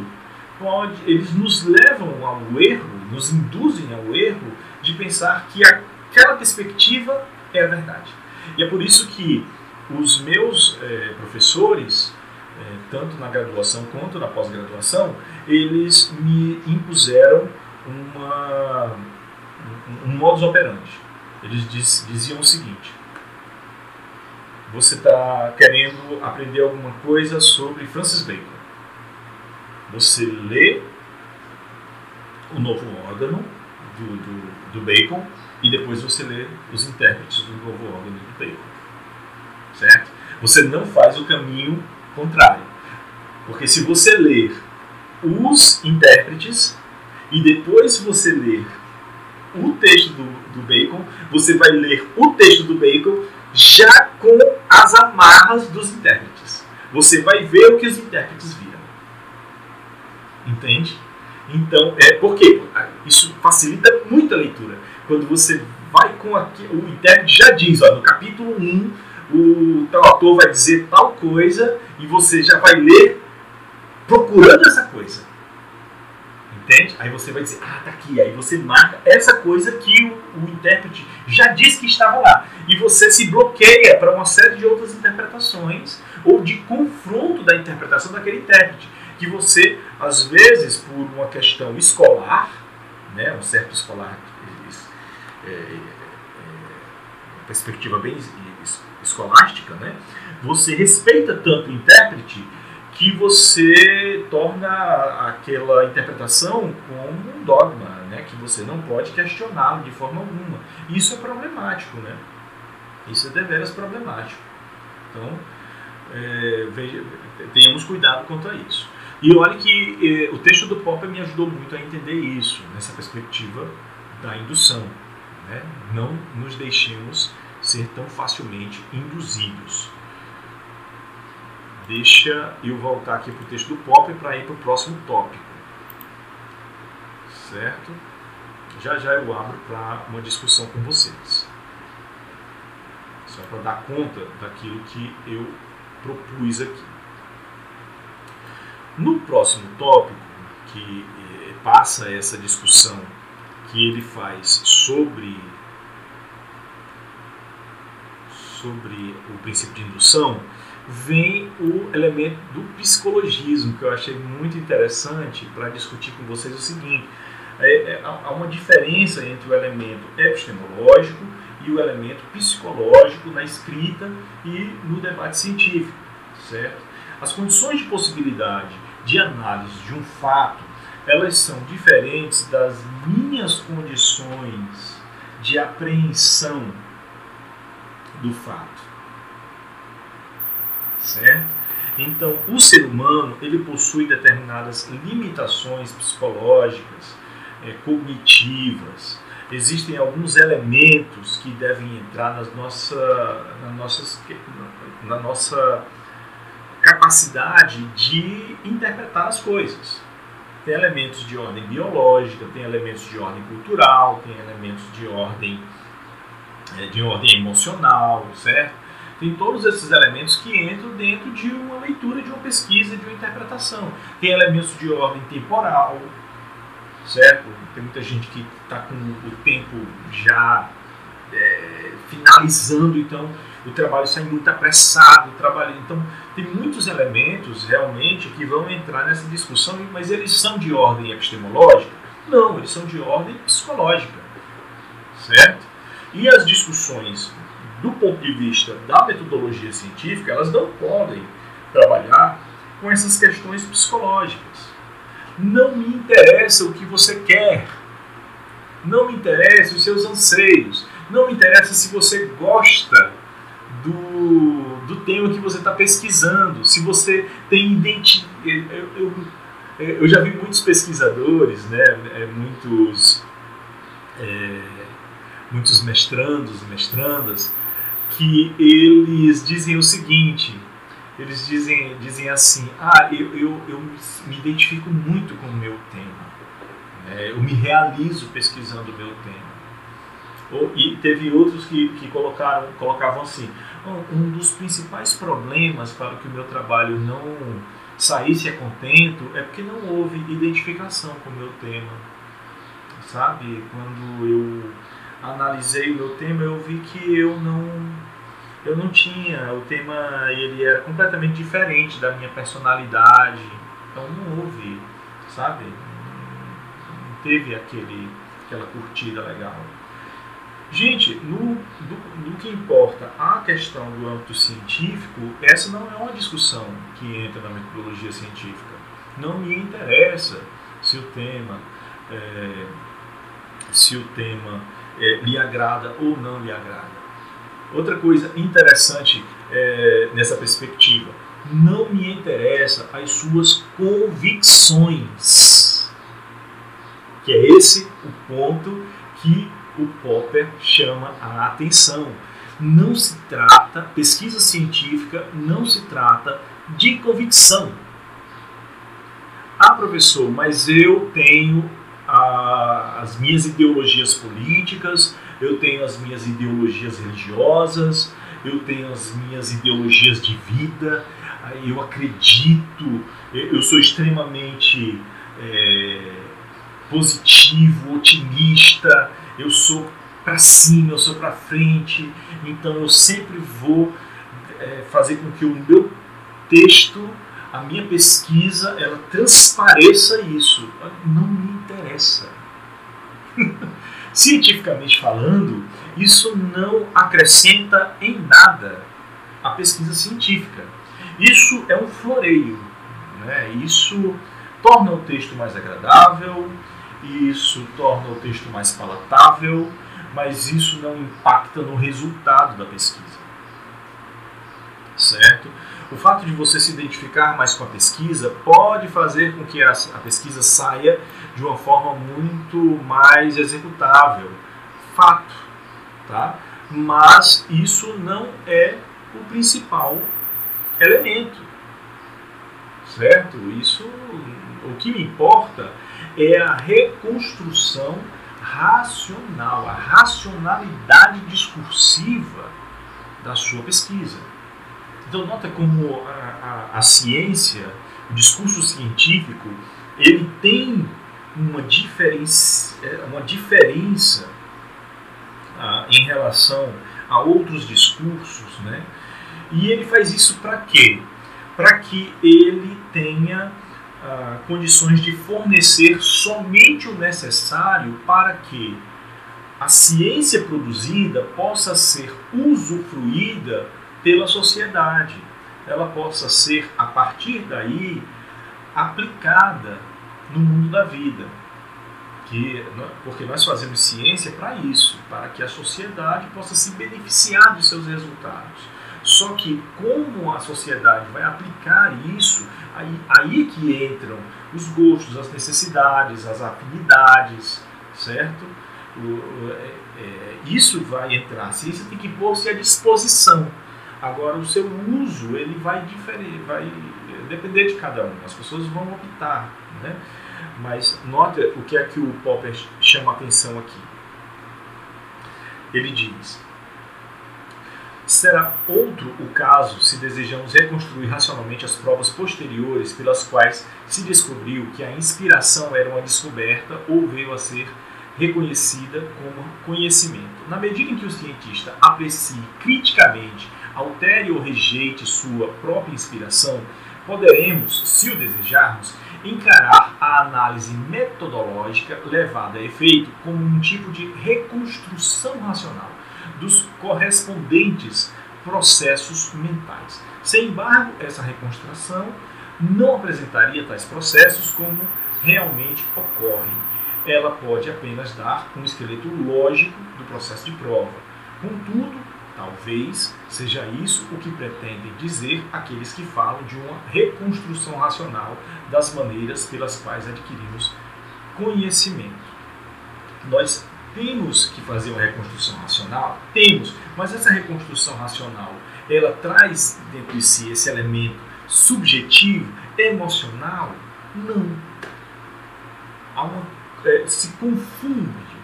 pode, eles nos levam ao erro, nos induzem ao erro de pensar que aquela perspectiva é a verdade. E é por isso que os meus é, professores, é, tanto na graduação quanto na pós-graduação, eles me impuseram uma, um, um modus operandi. Eles diz, diziam o seguinte: você está querendo aprender alguma coisa sobre Francis Bacon. Você lê o novo órgão do, do, do Bacon e depois você lê os intérpretes do novo órgão do Bacon. Certo? Você não faz o caminho contrário. Porque se você ler os intérpretes, e depois você ler o texto do, do Bacon, você vai ler o texto do Bacon já com as amarras dos intérpretes. Você vai ver o que os intérpretes viram. Entende? Então, é porque isso facilita muito a leitura. Quando você vai com aqui, o intérprete já diz, ó, no capítulo 1, o tal autor vai dizer tal coisa e você já vai ler procurando essa coisa. Entende? Aí você vai dizer, ah, tá aqui. Aí você marca essa coisa que o, o intérprete já disse que estava lá. E você se bloqueia para uma série de outras interpretações ou de confronto da interpretação daquele intérprete. Que você, às vezes, por uma questão escolar, né, um certo escolar, é, é, é, perspectiva bem escolástica, né, você respeita tanto o intérprete que você torna aquela interpretação como um dogma, né? que você não pode questioná-lo de forma alguma. Isso é problemático, né? Isso é deveras problemático. Então, é, veja, tenhamos cuidado quanto a isso. E olha que é, o texto do Popper me ajudou muito a entender isso, nessa perspectiva da indução. Né? Não nos deixemos ser tão facilmente induzidos Deixa eu voltar aqui para o texto do Popper para ir para o próximo tópico. Certo? Já já eu abro para uma discussão com vocês. Só para dar conta daquilo que eu propus aqui. No próximo tópico, que eh, passa essa discussão que ele faz sobre sobre o princípio de indução, vem o elemento do psicologismo, que eu achei muito interessante para discutir com vocês o seguinte: é, é, há uma diferença entre o elemento epistemológico e o elemento psicológico na escrita e no debate científico, certo? As condições de possibilidade de análise de um fato, elas são diferentes das minhas condições de apreensão do fato certo? Então, o ser humano ele possui determinadas limitações psicológicas, é, cognitivas, existem alguns elementos que devem entrar nas nossa, na, nossas, na nossa capacidade de interpretar as coisas. Tem elementos de ordem biológica, tem elementos de ordem cultural, tem elementos de ordem é, de ordem emocional, certo? Tem todos esses elementos que entram dentro de uma leitura, de uma pesquisa, de uma interpretação. Tem elementos de ordem temporal, certo? Tem muita gente que está com o tempo já é, finalizando, então o trabalho sai muito apressado, o trabalho, então tem muitos elementos realmente que vão entrar nessa discussão, mas eles são de ordem epistemológica? Não, eles são de ordem psicológica, certo? E as discussões do ponto de vista da metodologia científica, elas não podem trabalhar com essas questões psicológicas. Não me interessa o que você quer. Não me interessa os seus anseios. Não me interessa se você gosta do, do tema que você está pesquisando. Se você tem identidade. Eu, eu, eu, já vi muitos pesquisadores, né, é, muitos, é, muitos mestrandos e mestrandas, que eles dizem o seguinte: eles dizem, dizem assim, ah, eu, eu, eu me identifico muito com o meu tema, né? eu me realizo pesquisando o meu tema. E teve outros que, que colocaram, colocavam assim, um dos principais problemas para que o meu trabalho não saísse a contento é porque não houve identificação com o meu tema. Sabe? Quando eu analisei o meu tema, eu vi que eu não eu não tinha, o tema ele era completamente diferente da minha personalidade, então não houve, sabe? Não teve aquele, aquela curtida legal. Gente, no, do, no que importa a questão do âmbito científico, essa não é uma discussão que entra na metodologia científica. Não me interessa se o tema, é, se o tema é, lhe agrada ou não lhe agrada. Outra coisa interessante é, nessa perspectiva, não me interessa as suas convicções. Que é esse o ponto que o Popper chama a atenção. Não se trata, pesquisa científica não se trata de convicção. Ah, professor, mas eu tenho ah, as minhas ideologias políticas, eu tenho as minhas ideologias religiosas, eu tenho as minhas ideologias de vida, eu acredito, eu sou extremamente é, positivo, otimista, eu sou para cima, eu sou para frente, então eu sempre vou é, fazer com que o meu texto, a minha pesquisa, ela transpareça isso. Não me interessa. Cientificamente falando, isso não acrescenta em nada a pesquisa científica. Isso é um floreio. Né? Isso torna o texto mais agradável, isso torna o texto mais palatável, mas isso não impacta no resultado da pesquisa. Certo? O fato de você se identificar mais com a pesquisa pode fazer com que a, pesquisa saia de uma forma muito mais executável. Fato. Tá? Mas isso não é o principal elemento. Certo? Isso, o que me importa é a reconstrução racional, a racionalidade discursiva da sua pesquisa. Então, nota como a, a, a ciência, o discurso científico, ele tem uma diferença, é, uma diferença ah, em relação a outros discursos, né? E ele faz isso para quê? Para que ele tenha ah, condições de fornecer somente o necessário para que a ciência produzida possa ser usufruída pela sociedade. Ela possa ser, a partir daí, aplicada no mundo da vida. Que, porque nós fazemos ciência para isso, para que a sociedade possa se beneficiar dos seus resultados. Só que como a sociedade vai aplicar isso, aí, aí que entram os gostos, as necessidades, as afinidades, certo? o, é, é, isso vai entrar. A ciência tem que pôr-se à disposição. Agora, o seu uso ele vai diferir, vai depender de cada um. As pessoas vão optar, né? Mas note o que é que o Popper chama atenção aqui. Ele diz: Será outro o caso se desejamos reconstruir racionalmente as provas posteriores pelas quais se descobriu que a inspiração era uma descoberta ou veio a ser reconhecida como conhecimento. Na medida em que o cientista aprecie criticamente, altere ou rejeite sua própria inspiração, poderemos, se o desejarmos, encarar a análise metodológica levada a efeito como um tipo de reconstrução racional dos correspondentes processos mentais. Sem embargo, essa reconstrução não apresentaria tais processos como realmente ocorrem. Ela pode apenas dar um esqueleto lógico do processo de prova. Contudo, talvez seja isso o que pretendem dizer aqueles que falam de uma reconstrução racional das maneiras pelas quais adquirimos conhecimento. Nós temos que fazer uma reconstrução racional? Temos, mas essa reconstrução racional, ela traz dentro de si esse elemento subjetivo, emocional? Não. Uma, é, se confunde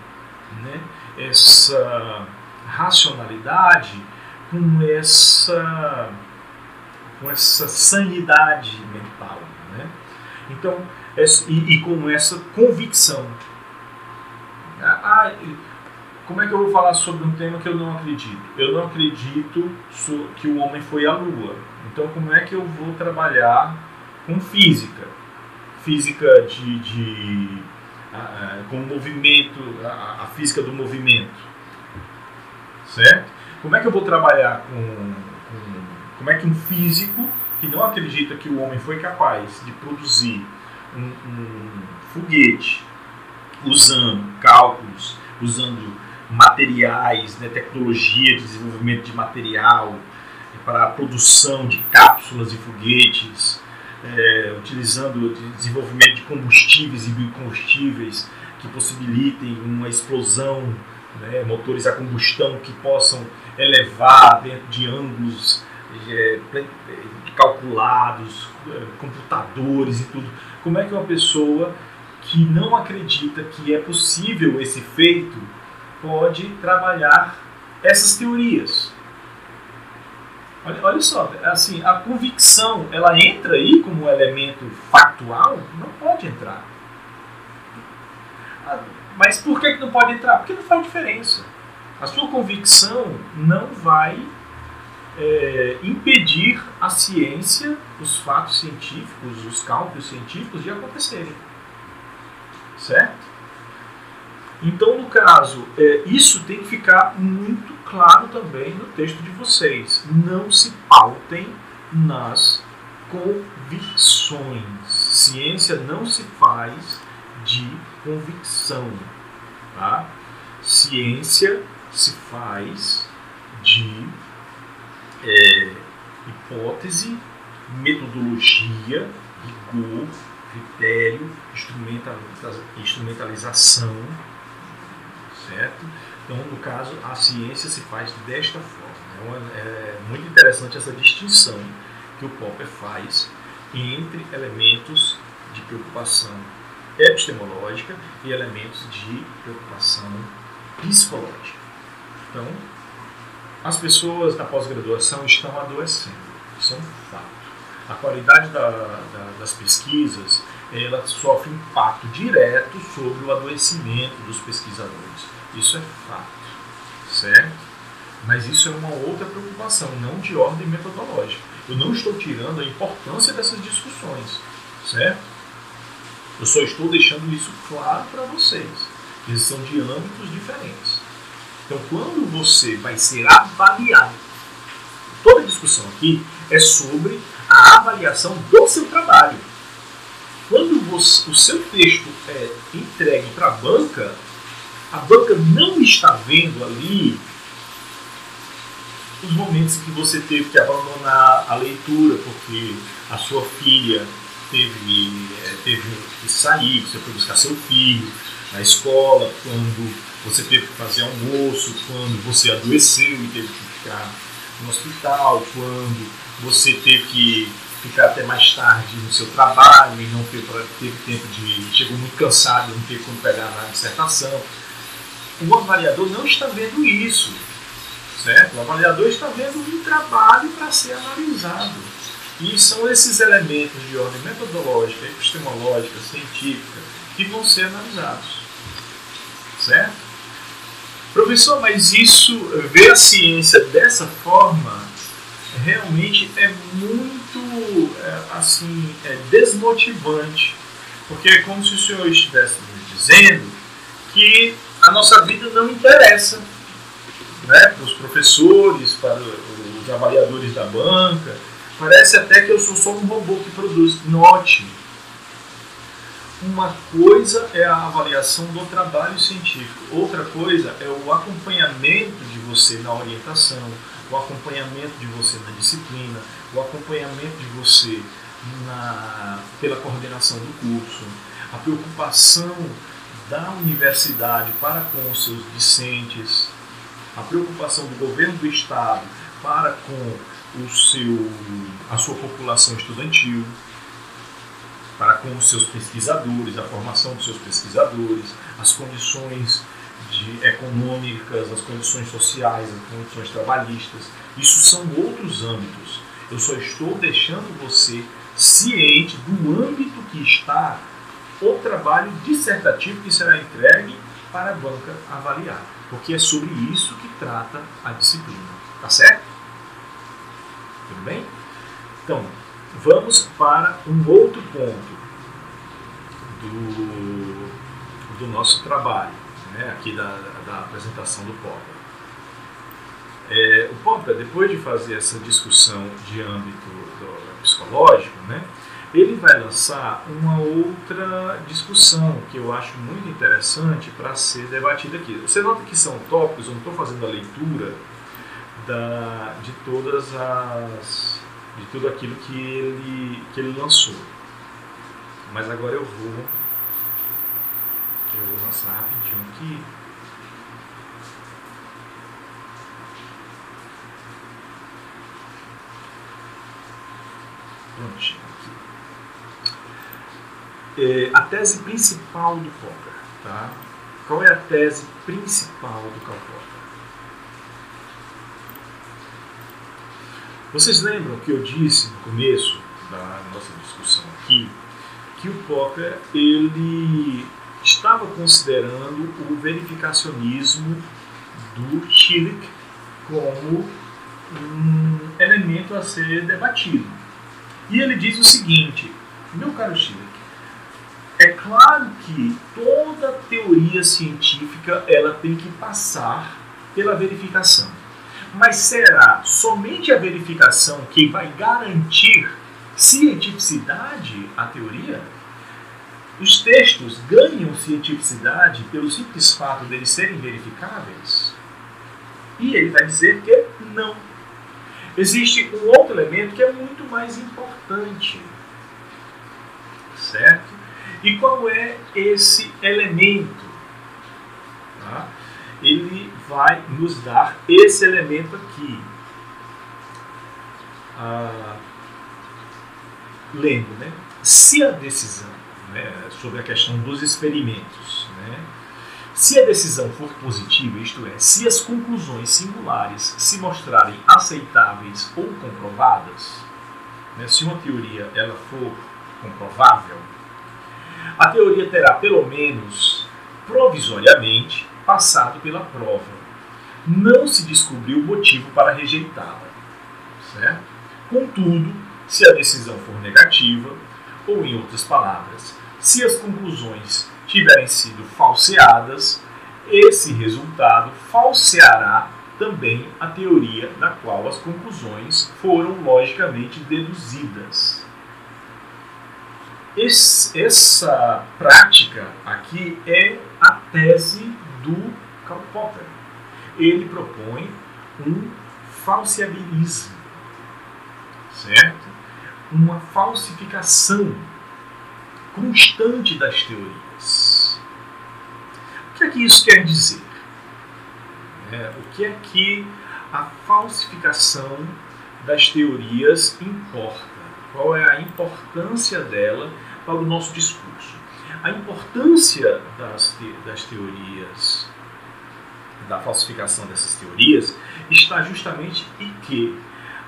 né, essa racionalidade com essa, com essa sanidade mental. Né? Então, e, e com essa convicção ah, como é que eu vou falar sobre um tema que eu não acredito? Eu não acredito que o homem foi à Lua. Então, como é que eu vou trabalhar com física? Física de, de com movimento, a, a, física do movimento, certo? Como é que eu vou trabalhar com, com como é que um físico que não acredita que o homem foi capaz de produzir um, um foguete usando cálculos, usando materiais, né, tecnologia de desenvolvimento de material para a produção de cápsulas e foguetes, é, utilizando desenvolvimento de combustíveis e biocombustíveis que possibilitem uma explosão, né, motores a combustão que possam elevar dentro de ângulos é, calculados, é, computadores e tudo. Como é que uma pessoa que não acredita que é possível esse feito pode trabalhar essas teorias. Olha, olha só, assim, a convicção, ela entra aí como elemento factual? Não pode entrar. Mas por que não pode entrar? Porque não faz diferença. A sua convicção não vai é, impedir a ciência, os fatos científicos, os cálculos científicos de acontecerem certo? Então, no caso, é, isso tem que ficar muito claro também no texto de vocês. Não se pautem nas convicções. Ciência não se faz de convicção. Tá? Ciência se faz de é, hipótese, metodologia, rigor, critério, instrumentalização, certo? Então, no caso, a ciência se faz desta forma. Então, é muito interessante essa distinção que o Popper faz entre elementos de preocupação epistemológica e elementos de preocupação psicológica. Então, as pessoas da pós-graduação estão adoecendo, isso é um fato a qualidade da, da, das pesquisas ela sofre impacto direto sobre o adoecimento dos pesquisadores. Isso é fato, certo? Mas isso é uma outra preocupação, não de ordem metodológica. Eu não estou tirando a importância dessas discussões, certo? Eu só estou deixando isso claro para vocês. Eles são de âmbitos diferentes. Então, quando você vai ser avaliado, toda a discussão aqui é sobre a avaliação do seu trabalho. Quando você, o seu texto é entregue para a banca, a banca não está vendo ali os momentos em que você teve que abandonar a leitura porque a sua filha teve, é, teve que sair, você foi buscar seu filho na escola, quando você teve que fazer almoço, quando você adoeceu e teve que ficar no hospital, quando você teve que ficar até mais tarde no seu trabalho e não teve, teve tempo de. chegou muito cansado, não teve como pegar na dissertação. O avaliador não está vendo isso, certo? O avaliador está vendo um trabalho para ser analisado. E são esses elementos de ordem metodológica, epistemológica, científica, que vão ser analisados. Certo? Professor, mas isso, ver a ciência dessa forma, realmente é muito é, assim é desmotivante, porque é como se o senhor estivesse nos dizendo que a nossa vida não interessa né, para os professores, para os avaliadores da banca. Parece até que eu sou só um robô que produz. Note, uma coisa é a avaliação do trabalho científico, outra coisa é o acompanhamento de você na orientação, o acompanhamento de você na disciplina, o acompanhamento de você na, pela coordenação do curso, a preocupação da universidade para com os seus discentes, a preocupação do governo do estado para com o seu, a sua população estudantil, para com os seus pesquisadores, a formação dos seus pesquisadores, as condições de, econômicas, as condições sociais, as condições trabalhistas. Isso são outros âmbitos. Eu só estou deixando você ciente do âmbito que está o trabalho dissertativo que será entregue para a banca avaliar. Porque é sobre isso que trata a disciplina. Tá certo? Tudo bem? Então, vamos para um outro ponto do, do nosso trabalho né, aqui da, da apresentação do Popper. É, o Popper, depois de fazer essa discussão de âmbito do, psicológico, né, ele vai lançar uma outra discussão que eu acho muito interessante para ser debatida aqui. Você nota que são tópicos, eu não estou fazendo a leitura da, de todas as de tudo aquilo que ele, que ele lançou. Mas agora eu vou eu vou lançar rapidinho aqui. Prontinho. É, a tese principal do Popper, tá? Qual é a tese principal do Karl Popper? Vocês lembram que eu disse no começo da nossa discussão aqui que o Popper ele estava considerando o verificacionismo do Schilling como um elemento a ser debatido. E ele diz o seguinte, meu caro Schilling, é claro que toda teoria científica ela tem que passar pela verificação. Mas será somente a verificação que vai garantir cientificidade à teoria? Os textos ganham cientificidade pelo simples fato deles serem verificáveis? E ele vai dizer que não. Existe um outro elemento que é muito mais importante. Certo? E qual é esse elemento? Tá? Ele vai nos dar esse elemento aqui. Ah, lendo, né? Se a decisão né, sobre a questão dos experimentos. Né? Se a decisão for positiva, isto é, se as conclusões singulares se mostrarem aceitáveis ou comprovadas, né, se uma teoria ela for comprovável, a teoria terá pelo menos provisoriamente passado pela prova. Não se descobriu motivo para rejeitá-la. Certo? Contudo, se a decisão for negativa, ou em outras palavras, se as conclusões tiverem sido falseadas, esse resultado falseará também a teoria da qual as conclusões foram logicamente deduzidas. Esse, essa prática aqui é a tese do Karl Popper. Ele propõe um falseabilismo, certo? Uma falsificação constante das teorias. O que é que isso quer dizer? É, o que é que a falsificação das teorias importa? Qual é a importância dela para o nosso discurso? A importância das, te das teorias, da falsificação dessas teorias, está justamente em que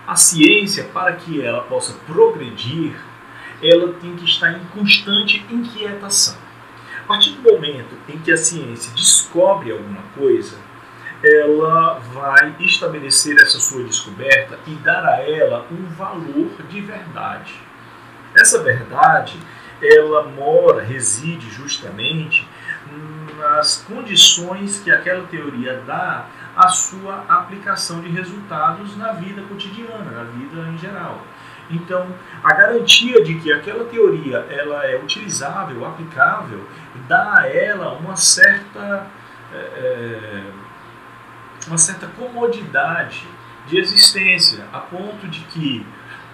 a ciência, para que ela possa progredir, ela tem que estar em constante inquietação. A partir do momento em que a ciência descobre alguma coisa, ela vai estabelecer essa sua descoberta e dar a ela um valor de verdade. Essa verdade, ela mora, reside justamente nas condições que aquela teoria dá à sua aplicação de resultados na vida cotidiana, na vida em geral. Então, a garantia de que aquela teoria ela é utilizável, aplicável, dá a ela uma certa, é, uma certa comodidade de existência, a ponto de que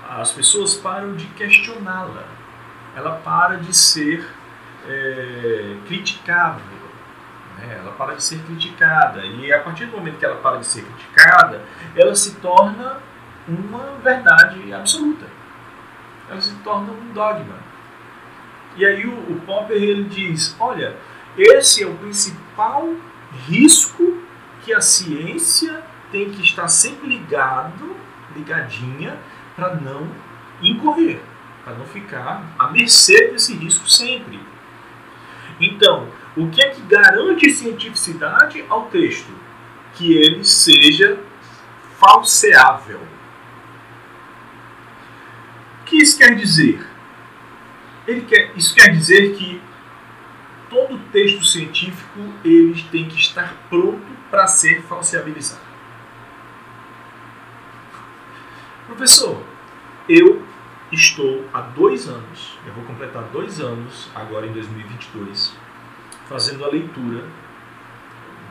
as pessoas param de questioná-la. Ela para de ser é, criticável, né? ela para de ser criticada. E a partir do momento que ela para de ser criticada, ela se torna uma verdade absoluta. Ela se torna um dogma. E aí o, o Popper ele diz, olha, esse é o principal risco que a ciência tem que estar sempre ligado, ligadinha, para não incorrer, para não ficar à mercê desse risco sempre. Então, o que é que garante cientificidade ao texto? Que ele seja falseável que isso quer dizer? Ele quer, isso quer dizer que todo texto científico ele tem que estar pronto para ser falseabilizado. Professor, eu estou há dois anos, eu vou completar dois anos agora em 2022, fazendo a leitura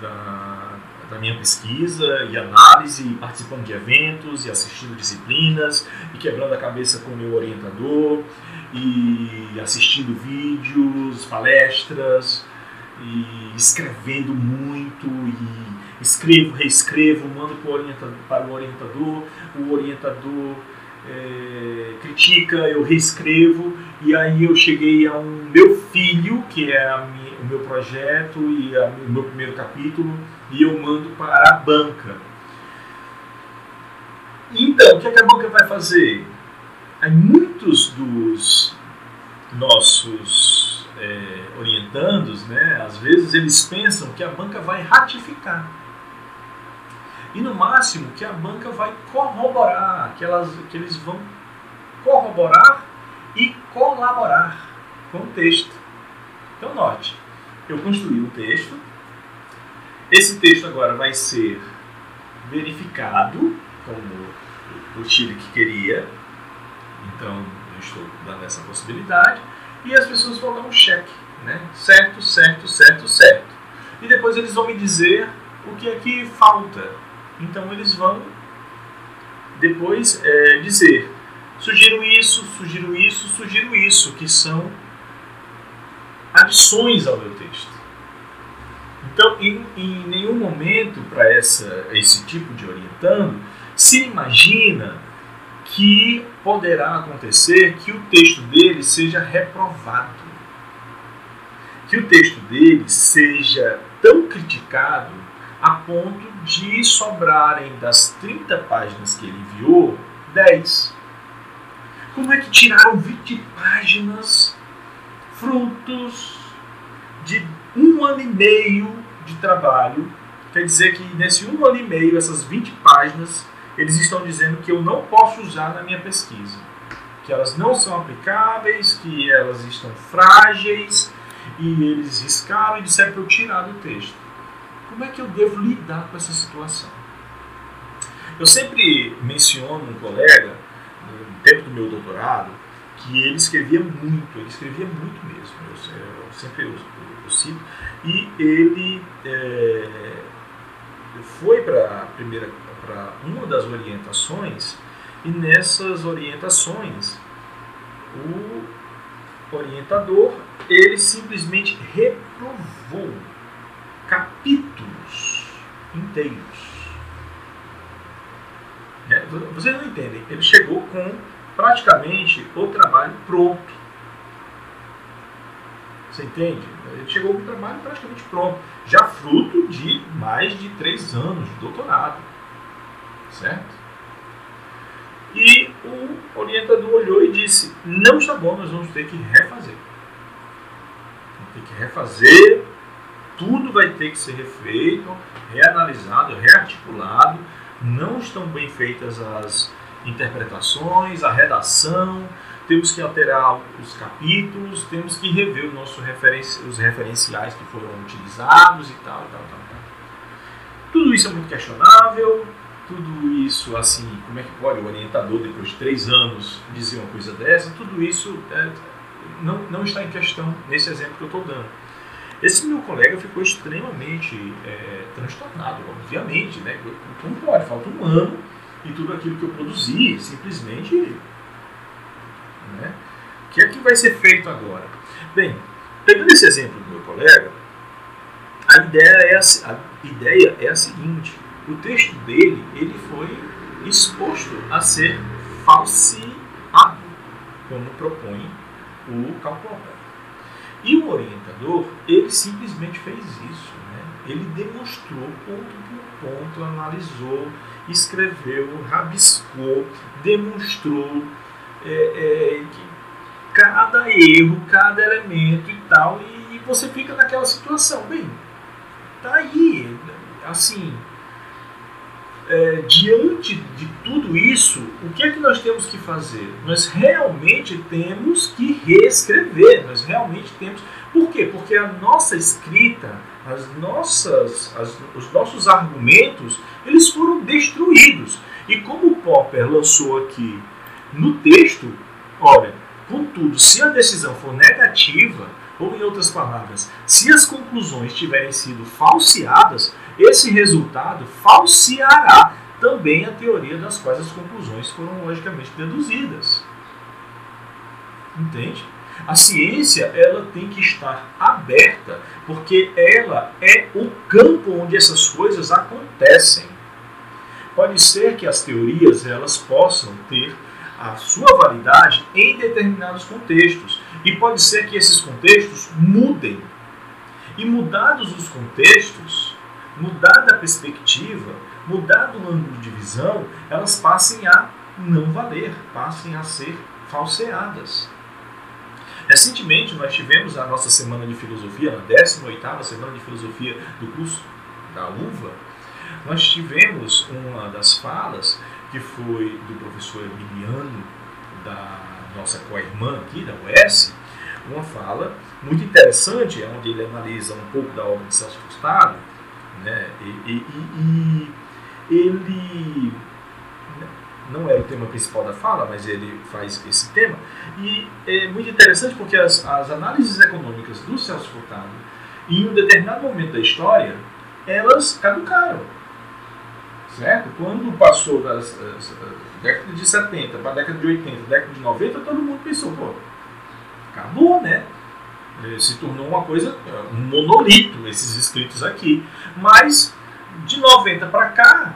da, da minha pesquisa e análise, participando de eventos e assistindo disciplinas e quebrando a cabeça com o meu orientador e assistindo vídeos, palestras e escrevendo muito e escrevo, reescrevo, mando para o orientador, para o orientador, o orientador é, critica, eu reescrevo e aí eu cheguei a um meu filho, que é minha, o meu projeto e a, o meu primeiro capítulo, e eu mando para a banca. Então, o que, é que a banca vai fazer? Aí muitos dos nossos é, orientandos, né, às vezes eles pensam que a banca vai ratificar. E no máximo que a banca vai corroborar, que, elas, que eles vão corroborar e colaborar com o texto. Então note, eu construí um texto, esse texto agora vai ser verificado como o Chile que queria, então eu estou dando essa possibilidade, e as pessoas vão dar um cheque, né? certo, certo, certo, certo. E depois eles vão me dizer o que é que falta. Então eles vão depois é, dizer sugiro isso, sugiro isso, sugiro isso, que são adições ao meu texto. Então, em, em nenhum momento para esse tipo de orientando se imagina que poderá acontecer que o texto dele seja reprovado, que o texto dele seja tão criticado a ponto de sobrarem das 30 páginas que ele enviou, 10. Como é que tiraram 20 páginas frutos de um ano e meio de trabalho? Quer dizer que nesse um ano e meio, essas 20 páginas, eles estão dizendo que eu não posso usar na minha pesquisa. Que elas não são aplicáveis, que elas estão frágeis, e eles riscaram e disseram para eu tirar do texto. Como é que eu devo lidar com essa situação? Eu sempre menciono um colega no tempo do meu doutorado, que ele escrevia muito, ele escrevia muito mesmo, eu, eu sempre eu, eu, cito, e ele é, foi para primeira para uma das orientações e nessas orientações o orientador, ele simplesmente reprovou capítulos inteiros. É, vocês não entendem, ele chegou com praticamente o trabalho pronto. Você entende? Ele chegou com o trabalho praticamente pronto, já fruto de mais de três anos de doutorado. Certo? E o orientador olhou e disse: Não está bom, nós vamos ter que refazer. Vamos ter que refazer, tudo vai ter que ser refeito, reanalisado, rearticulado. Não estão bem feitas as interpretações, a redação, temos que alterar os capítulos, temos que rever o nosso referenci os referenciais que foram utilizados e tal, tal, tal, tal. Tudo isso é muito questionável, tudo isso, assim, como é que pode o orientador, depois de três anos, dizer uma coisa dessa? Tudo isso é, não, não está em questão nesse exemplo que eu estou dando. Esse meu colega ficou extremamente é, transtornado, obviamente, né? Como pode? Falta um ano e tudo aquilo que eu produzi simplesmente. Né? O que é que vai ser feito agora? Bem, pegando esse exemplo do meu colega, a ideia é a, a, ideia é a seguinte o texto dele ele foi exposto a ser falseado, como propõe o Calpopper. E o orientador, ele simplesmente fez isso. Né? Ele demonstrou ponto por ponto, analisou, escreveu, rabiscou, demonstrou é, é, cada erro, cada elemento e tal, e, e você fica naquela situação. Bem, tá aí, assim, é, diante de tudo isso, o que é que nós temos que fazer? Nós realmente temos que reescrever, nós realmente temos. Por quê? Porque a nossa escrita, as nossas, as, os nossos argumentos, eles foram destruídos. E como Popper lançou aqui no texto, olha, contudo, se a decisão for negativa, ou em outras palavras, se as conclusões tiverem sido falseadas, esse resultado falseará também a teoria das quais as conclusões foram logicamente deduzidas. Entende? A ciência ela tem que estar aberta, porque ela é o campo onde essas coisas acontecem. Pode ser que as teorias elas possam ter a sua validade em determinados contextos, e pode ser que esses contextos mudem. E mudados os contextos, mudada a perspectiva, mudado o ângulo de visão, elas passem a não valer, passem a ser falseadas. Recentemente nós tivemos a nossa semana de filosofia, na 18ª semana de filosofia do curso da UVA, nós tivemos uma das falas que foi do professor Emiliano, da nossa co-irmã aqui, da UES, uma fala muito interessante, onde ele analisa um pouco da obra de Celso Furtado, né? E, e, e, ele não é o tema principal da fala, mas ele faz esse tema. E é muito interessante porque as, as análises econômicas do Celso Furtado, em um determinado momento da história, elas caducaram. Certo? Quando passou das, década de 70 para a década de 80, década de 90, todo mundo pensou, pô, acabou, né? se tornou uma coisa, um monolito, esses escritos aqui. Mas de 90 para cá,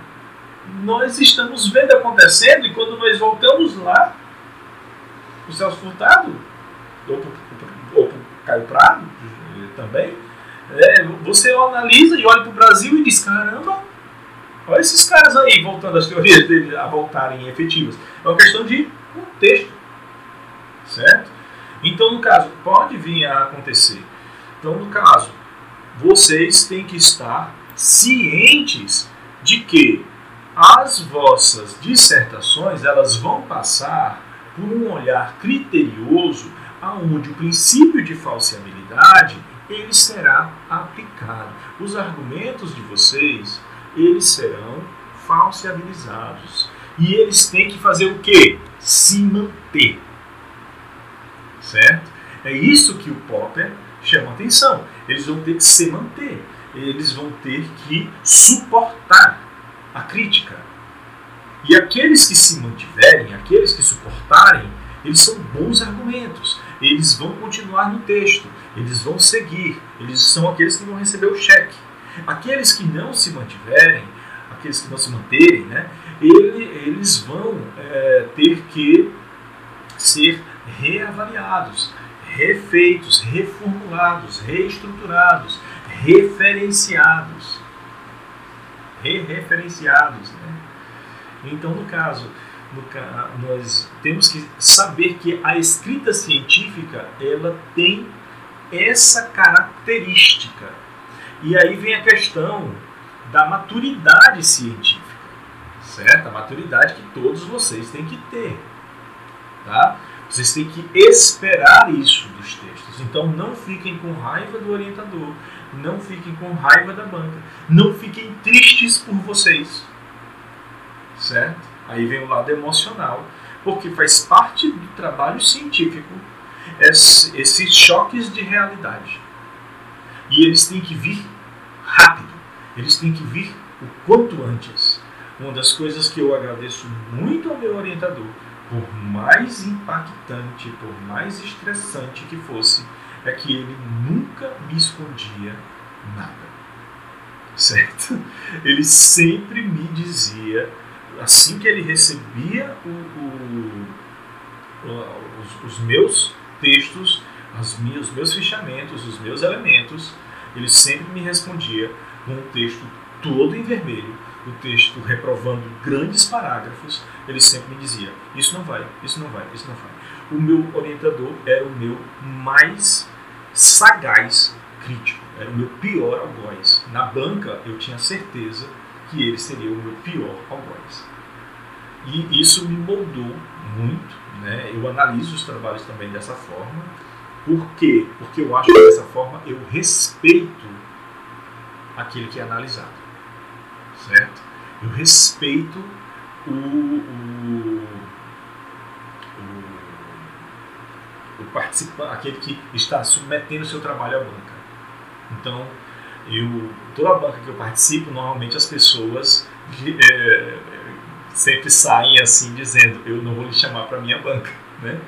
nós estamos vendo acontecendo e quando nós voltamos lá, o Celso Furtado, ou o Caio Prado também, é, você analisa e olha para o Brasil e diz, caramba, olha esses caras aí voltando as teorias dele a voltarem efetivas. É uma questão de contexto, certo? Então, no caso, pode vir a acontecer. Então, no caso, vocês têm que estar cientes de que as vossas dissertações elas vão passar por um olhar criterioso aonde o princípio de falseabilidade ele será aplicado. Os argumentos de vocês eles serão falseabilizados e eles têm que fazer o quê? Se manter certo? É isso que o Popper chama atenção. Eles vão ter que se manter, eles vão ter que suportar a crítica. E aqueles que se mantiverem, aqueles que suportarem, eles são bons argumentos. eles vão continuar no texto, eles vão seguir, eles são aqueles que vão receber o cheque. Aqueles que não se mantiverem, aqueles que não se manterem, né, ele, eles vão é, ter que ser reavaliados, refeitos, reformulados, reestruturados, referenciados. Re-referenciados. Né? Então, no caso, no, nós temos que saber que a escrita científica ela tem essa característica. E aí vem a questão da maturidade científica, certo? A maturidade que todos vocês têm que ter, tá? Vocês têm que esperar isso dos textos. Então não fiquem com raiva do orientador, não fiquem com raiva da banca, não fiquem tristes por vocês, certo? Aí vem o lado emocional, porque faz parte do trabalho científico esses choques de realidade. E eles têm que vir rápido, eles têm que vir o quanto antes. Uma das coisas que eu agradeço muito ao meu orientador, por mais impactante, por mais estressante que fosse, é que ele nunca me escondia nada. Certo? Ele sempre me dizia, assim que ele recebia o, o, os, os, meus textos, as minhas, os meus fichamentos, os meus elementos, ele sempre me respondia com um texto todo em vermelho, o texto reprovando grandes parágrafos, ele sempre me dizia: Isso não vai, isso não vai, isso não vai. O meu orientador era o meu mais sagaz crítico, era o meu pior algoz. Na banca, eu tinha certeza que ele seria o meu pior algoz. E isso me moldou muito. Né? Eu analiso os trabalhos também dessa forma. Por quê? Porque eu acho que dessa forma eu respeito aquele que é analisado. Certo? Eu respeito o, o, o, o participante, aquele que está submetendo o seu trabalho à banca. Então, eu, toda a banca que eu participo, normalmente as pessoas é, sempre saem assim dizendo eu não vou lhe chamar para minha banca, né?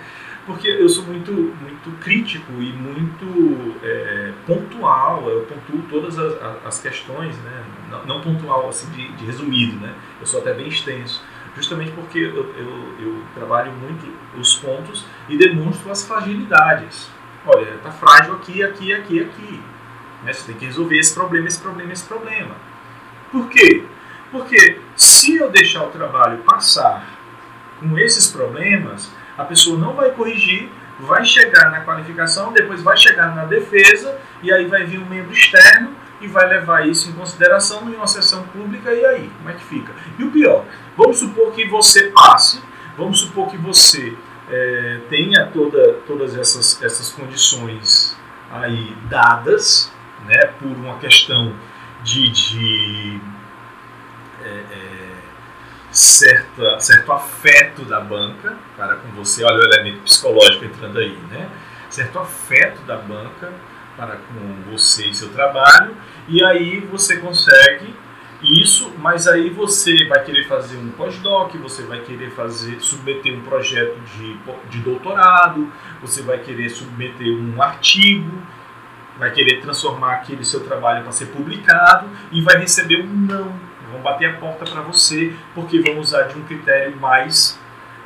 Porque eu sou muito, muito crítico e muito é, pontual, eu pontuo todas as, as questões, né? não, não, pontual assim de, de, resumido, né? eu sou até bem extenso, justamente porque eu, eu, eu trabalho muito os pontos e demonstro as fragilidades. Olha, está frágil aqui, aqui, aqui, aqui. Né? Você tem que resolver esse problema, esse problema, esse problema. Por quê? Porque se eu deixar o trabalho passar com esses problemas, a pessoa não vai corrigir, vai chegar na qualificação, depois vai chegar na defesa, e aí vai vir um membro externo e vai levar isso em consideração em uma sessão pública, e aí, como é que fica? E o pior, vamos supor que você passe, vamos supor que você é, tenha toda, todas essas, essas condições aí dadas, né, por uma questão de, de é, é, certa, certo afeto da banca para com você, olha o elemento psicológico entrando aí, né? Certo afeto da banca para com você e seu trabalho, e aí você consegue isso, mas aí você vai querer fazer um pós-doc, você vai querer fazer, submeter um projeto de, de doutorado, você vai querer submeter um artigo, vai querer transformar aquele seu trabalho para ser publicado e vai receber um não vão bater a porta para você porque vão usar de um critério mais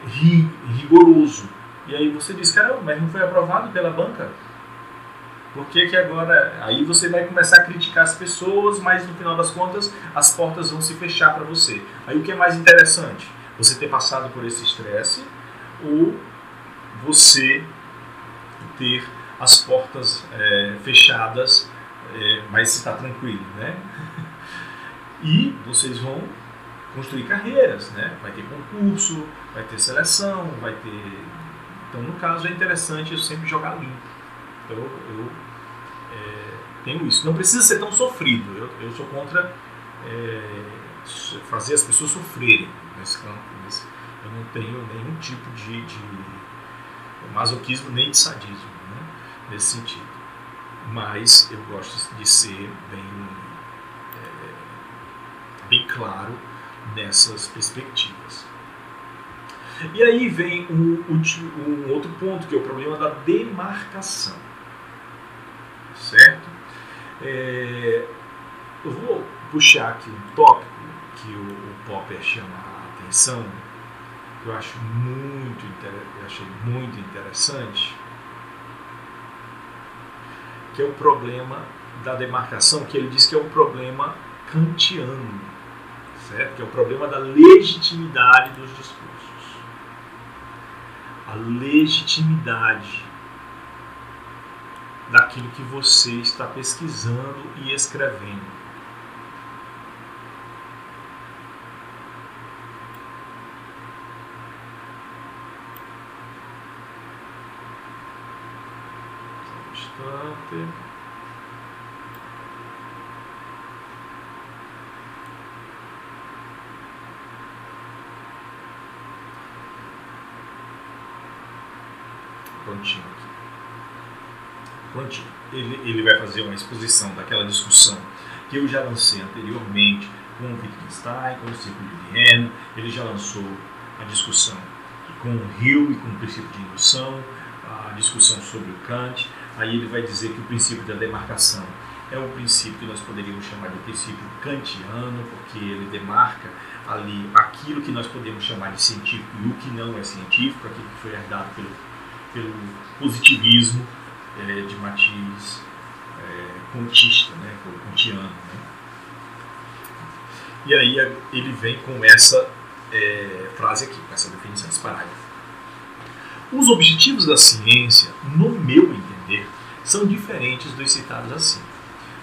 rigoroso. E aí você diz, caramba, mas não foi aprovado pela banca? Por que, que agora. Aí você vai começar a criticar as pessoas, mas no final das contas as portas vão se fechar para você. Aí o que é mais interessante? Você ter passado por esse estresse ou você ter as portas é, fechadas, é, mas está tranquilo, né? E vocês vão construir carreiras, né? Vai ter concurso, vai ter seleção, vai ter. Então, no caso, é interessante eu sempre jogar limpo. Então, eu é, tenho isso. Não precisa ser tão sofrido. Eu, eu sou contra é, fazer as pessoas sofrerem nesse campo. Nesse, eu não tenho nenhum tipo de, de masoquismo nem de sadismo né? nesse sentido. Mas eu gosto de ser bem bem claro nessas perspectivas. E aí vem um, um, outro ponto, que é o problema da demarcação. Certo? É, eu vou puxar aqui um tópico que o, o Popper chama a atenção, que eu acho muito, eu achei muito interessante, que é o problema da demarcação, que ele diz que é um problema kantiano, certo? que é o problema da legitimidade dos discursos. A legitimidade daquilo que você está pesquisando e escrevendo. instante. Prontinho aqui. Prontinho. Ele, ele vai fazer uma exposição daquela discussão que eu já lancei anteriormente com o Wittgenstein, com o Círculo de Viena. Ele já lançou a discussão com o Hill e com o princípio de indução, a discussão sobre o Kant. Aí ele vai dizer que o princípio da demarcação é um princípio que nós poderíamos chamar de princípio kantiano, porque ele demarca ali aquilo que nós podemos chamar de científico e o que não é científico, aquilo que foi herdado pelo, pelo positivismo é, de matiz é, contista, né, kantiano. Né? E aí ele vem com essa é, frase aqui, com essa definição, esse parágrafo. Os objetivos da ciência, no meu entender, são diferentes dos citados acima.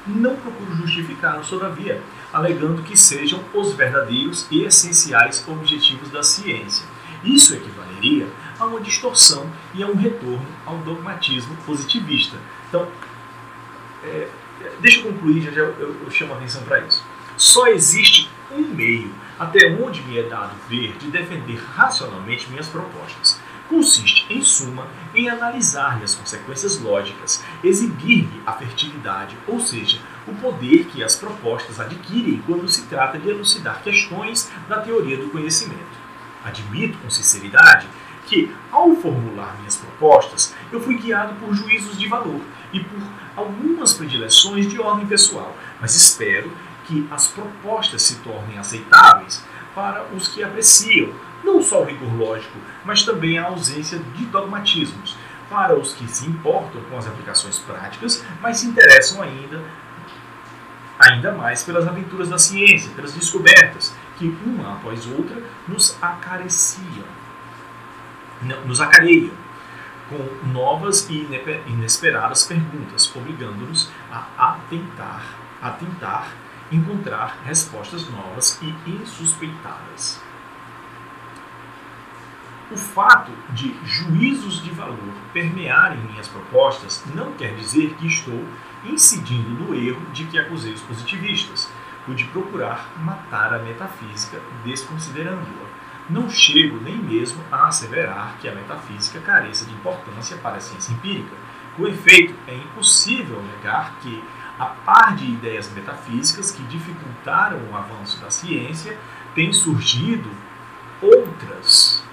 Não procuro justificá-los, todavia, alegando que sejam os verdadeiros e essenciais objetivos da ciência. Isso equivaleria a uma distorção e a um retorno ao dogmatismo positivista. Então, é, deixa eu concluir, já, já eu, eu chamo a atenção para isso. Só existe um meio até onde me é dado ver de defender racionalmente minhas propostas consiste, em suma, em analisar-lhe as consequências lógicas, exibir-lhe a fertilidade, ou seja, o poder que as propostas adquirem quando se trata de elucidar questões da teoria do conhecimento. Admito com sinceridade que, ao formular minhas propostas, eu fui guiado por juízos de valor e por algumas predileções de ordem pessoal, mas espero que as propostas se tornem aceitáveis para os que apreciam não só o rigor lógico, mas também a ausência de dogmatismos, para os que se importam com as aplicações práticas, mas se interessam ainda ainda mais pelas aventuras da ciência, pelas descobertas que uma após outra nos acariciam, nos acareiam com novas e inesperadas perguntas, obrigando-nos a atentar, a tentar encontrar respostas novas e insuspeitadas. O fato de juízos de valor permearem minhas propostas não quer dizer que estou incidindo no erro de que acusei os positivistas, o de procurar matar a metafísica desconsiderando-a. Não chego nem mesmo a asseverar que a metafísica careça de importância para a ciência empírica. Com efeito, é impossível negar que, a par de ideias metafísicas que dificultaram o avanço da ciência, têm surgido outras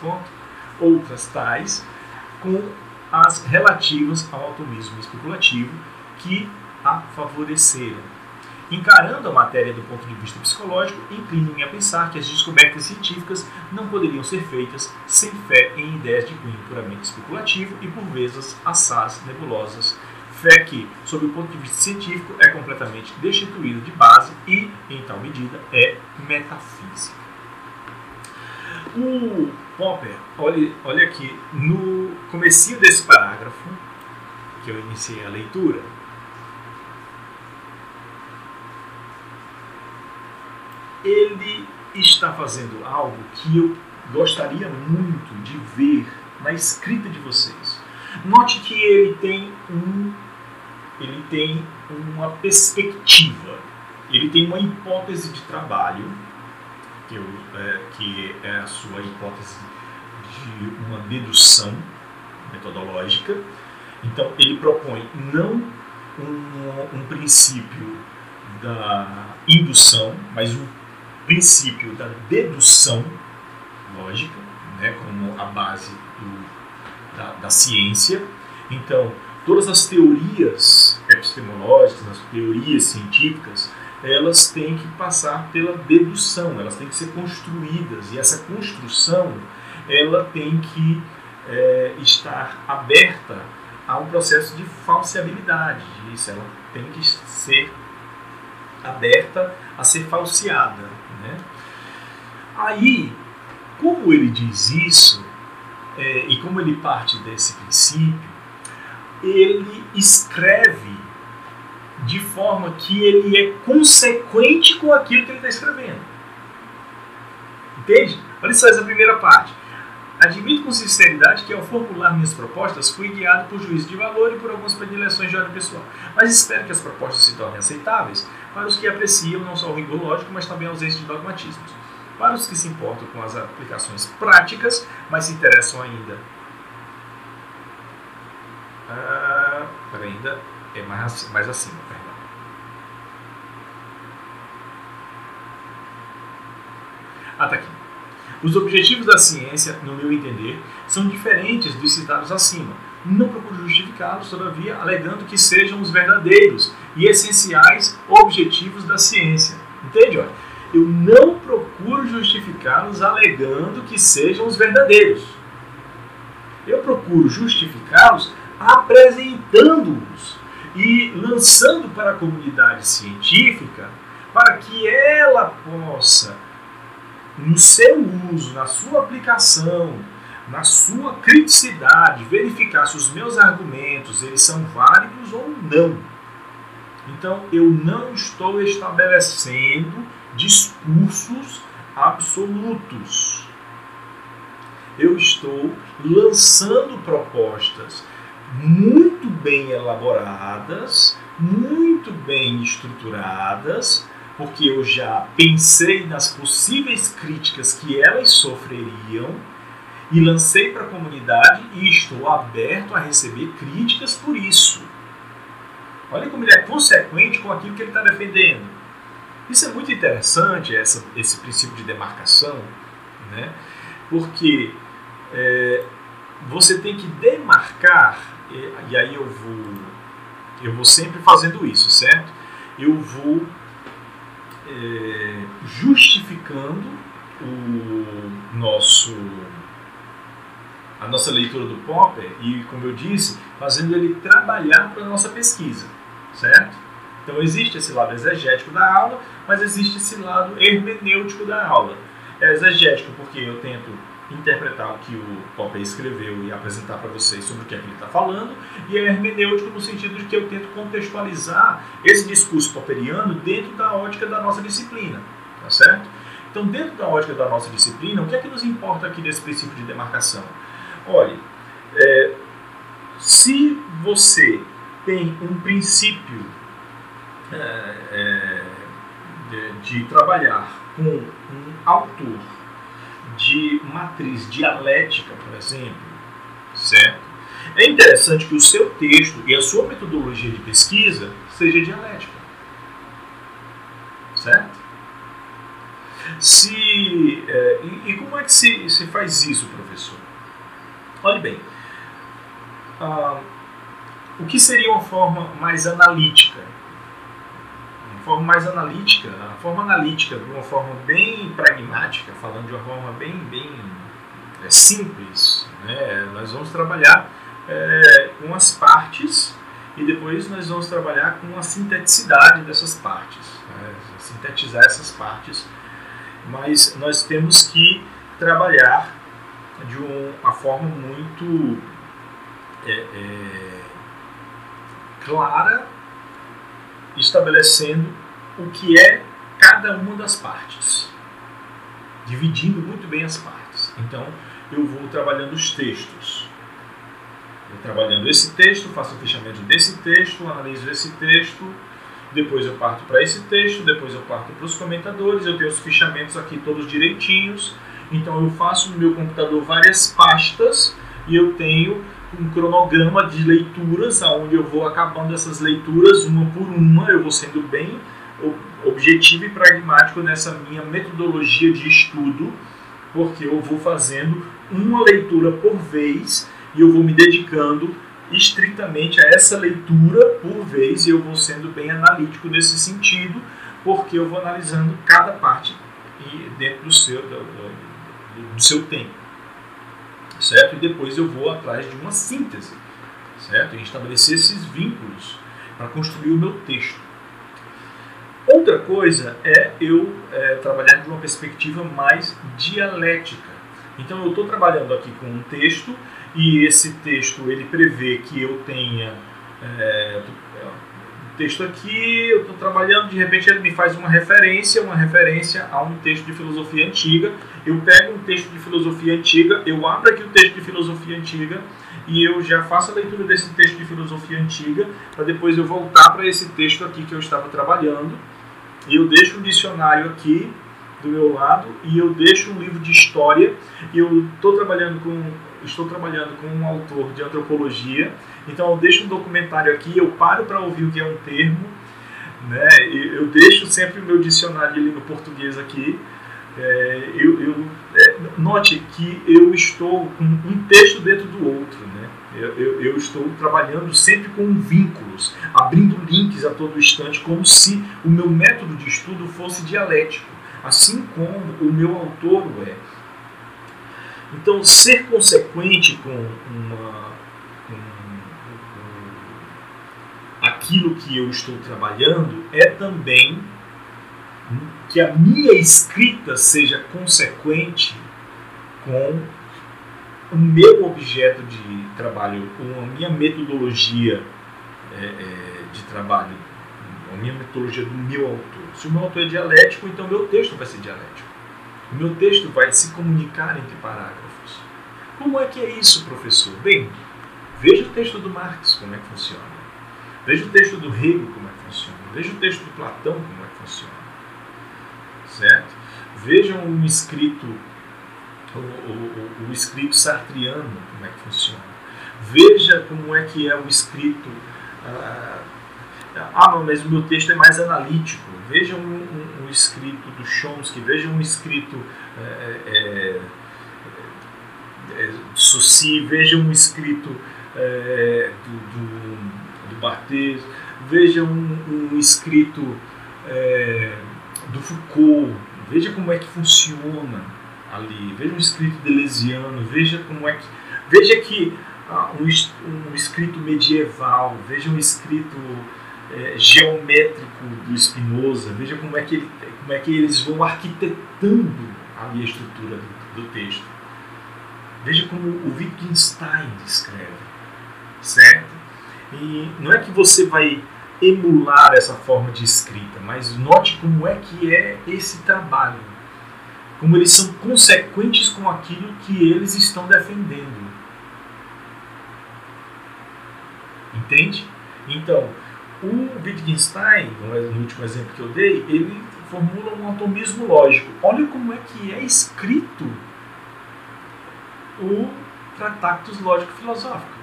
ponto, outras tais com as relativas ao atomismo especulativo que a favoreceram. Encarando a matéria do ponto de vista psicológico, inclino-me a pensar que as descobertas científicas não poderiam ser feitas sem fé em ideias de cunho puramente especulativo e por vezes assaz nebulosas. Fé que, sob o ponto de vista científico, é completamente destituída de base e, em tal medida, é metafísica. O Popper, olha, olha aqui, no comecinho desse parágrafo, que eu iniciei a leitura, ele está fazendo algo que eu gostaria muito de ver na escrita de vocês. Note que ele tem um ele tem uma perspectiva, ele tem uma hipótese de trabalho que, eu, é, que é a sua hipótese de uma dedução metodológica. Então, ele propõe não um, um princípio da indução, mas um princípio da dedução lógica, né, como a base do, da, da ciência. Então, todas as teorias epistemológicas, as teorias científicas, elas têm que passar pela dedução, elas têm que ser construídas e essa construção ela tem que é, estar aberta a um processo de falseabilidade, isso, ela tem que ser aberta a ser falseada. Né? Aí, como ele diz isso, é, e como ele parte desse princípio, ele escreve de forma que ele é consequente com aquilo que ele está escrevendo. Entende? Olha só essa primeira parte. Admito com sinceridade que ao formular minhas propostas fui guiado por juízo de valor e por algumas predileções de ordem pessoal, mas espero que as propostas se tornem aceitáveis para os que apreciam não só o rigor lógico, mas também a ausência de dogmatismos. Para os que se importam com as aplicações práticas, mas se interessam ainda. Ah, ainda é mais, mais acima, perdão. Ah, tá aqui. Os objetivos da ciência, no meu entender, são diferentes dos citados acima. Não procuro justificá-los, todavia, alegando que sejam os verdadeiros e essenciais objetivos da ciência. Entende? Olha, eu não procuro justificá-los alegando que sejam os verdadeiros. Eu procuro justificá-los apresentando-os e lançando para a comunidade científica para que ela possa, no seu uso, na sua aplicação, na sua criticidade, verificar se os meus argumentos eles são válidos ou não. Então, eu não estou estabelecendo discursos absolutos. Eu estou lançando propostas muito bem elaboradas, muito bem estruturadas, porque eu já pensei nas possíveis críticas que elas sofreriam e lancei para a comunidade e estou aberto a receber críticas por isso. Olha como ele é consequente com aquilo que ele está defendendo. Isso é muito interessante, essa, esse princípio de demarcação, né? porque é, você tem que demarcar e, e aí eu vou, eu vou sempre fazendo isso, certo? Eu vou é, justificando o nosso a nossa leitura do Popper e, como eu disse, fazendo ele trabalhar para a nossa pesquisa, certo? Então existe esse lado exegético da aula, mas existe esse lado hermenêutico da aula. É exegético porque eu tento interpretar o que o Popper escreveu e apresentar para vocês sobre o que, é que ele está falando, e é hermenêutico no sentido de que eu tento contextualizar esse discurso popperiano dentro da ótica da nossa disciplina, tá certo? Então, dentro da ótica da nossa disciplina, o que é que nos importa aqui desse princípio de demarcação? Olhe, é, se você tem um princípio é, é, de, de trabalhar com um autor de matriz dialética, por exemplo, certo? É interessante que o seu texto e a sua metodologia de pesquisa seja dialética, certo? Se, é, e, e, como é que se, se faz isso, professor? Olhe bem, ah, o que seria uma forma mais analítica forma mais analítica, a forma analítica de uma forma bem pragmática, falando de uma forma bem, bem é, simples, né? nós vamos trabalhar é, com as partes e depois nós vamos trabalhar com a sinteticidade dessas partes, né? sintetizar essas partes, mas nós temos que trabalhar de uma forma muito é, é clara estabelecendo o que é cada uma das partes, dividindo muito bem as partes. Então, eu vou trabalhando os textos. Eu trabalhando esse texto, faço o fechamento desse texto, analiso esse texto, depois eu parto para esse texto, depois eu parto para os comentadores, eu tenho os fichamentos aqui todos direitinhos, então eu faço no meu computador várias pastas e eu tenho um cronograma de leituras, onde eu vou acabando essas leituras uma por uma, eu vou sendo bem objetivo e pragmático nessa minha metodologia de estudo, porque eu vou fazendo uma leitura por vez e eu vou me dedicando estritamente a essa leitura por vez e eu vou sendo bem analítico nesse sentido, porque eu vou analisando cada parte dentro do seu, do, do, do seu tempo, certo? E depois eu vou atrás de uma síntese, certo? E estabelecer esses vínculos para construir o meu texto. Outra coisa é eu é, trabalhar de uma perspectiva mais dialética. Então eu estou trabalhando aqui com um texto e esse texto ele prevê que eu tenha é, texto aqui, eu estou trabalhando, de repente ele me faz uma referência, uma referência a um texto de filosofia antiga. Eu pego um texto de filosofia antiga, eu abro aqui o texto de filosofia antiga e eu já faço a leitura desse texto de filosofia antiga para depois eu voltar para esse texto aqui que eu estava trabalhando e eu deixo um dicionário aqui do meu lado e eu deixo um livro de história eu estou trabalhando com estou trabalhando com um autor de antropologia então eu deixo um documentário aqui eu paro para ouvir o que é um termo né eu deixo sempre o meu dicionário de língua portuguesa aqui é, eu, eu é, note que eu estou com um texto dentro do outro né eu, eu, eu, estou trabalhando sempre com vínculos, abrindo links a todo instante, como se o meu método de estudo fosse dialético, assim como o meu autor é. Então, ser consequente com, uma, com, com aquilo que eu estou trabalhando é também que a minha escrita seja consequente com o meu objeto de trabalho, a minha metodologia é, é, de trabalho, a minha metodologia do meu autor. Se o meu autor é dialético, então meu texto vai ser dialético. O meu texto vai se comunicar entre parágrafos. Como é que é isso, professor? Bem, veja o texto do Marx, como é que funciona. Veja o texto do Hegel, como é que funciona. Veja o texto do Platão, como é que funciona. Certo? Vejam um escrito o, o, o, escrito sartriano, como é que funciona. Veja como é que é o escrito. Ah, ah mas o meu texto é mais analítico. Veja um, um, um escrito do Chomsky, veja um escrito é, é, é, é veja um escrito é, do, do, do Barthes, veja um, um escrito é, do Foucault, veja como é que funciona ali. Veja um escrito delesiano, veja como é que. Veja que ah, um, um, escrito medieval, veja um escrito é, geométrico do Spinoza, veja como é, que ele, como é que eles vão arquitetando a estrutura do, do texto. Veja como o Wittgenstein descreve, certo? E não é que você vai emular essa forma de escrita, mas note como é que é esse trabalho como eles são consequentes com aquilo que eles estão defendendo. Entende? Então, o Wittgenstein, no último exemplo que eu dei, ele formula um atomismo lógico. Olha como é que é escrito o Tractatus Lógico Filosófico.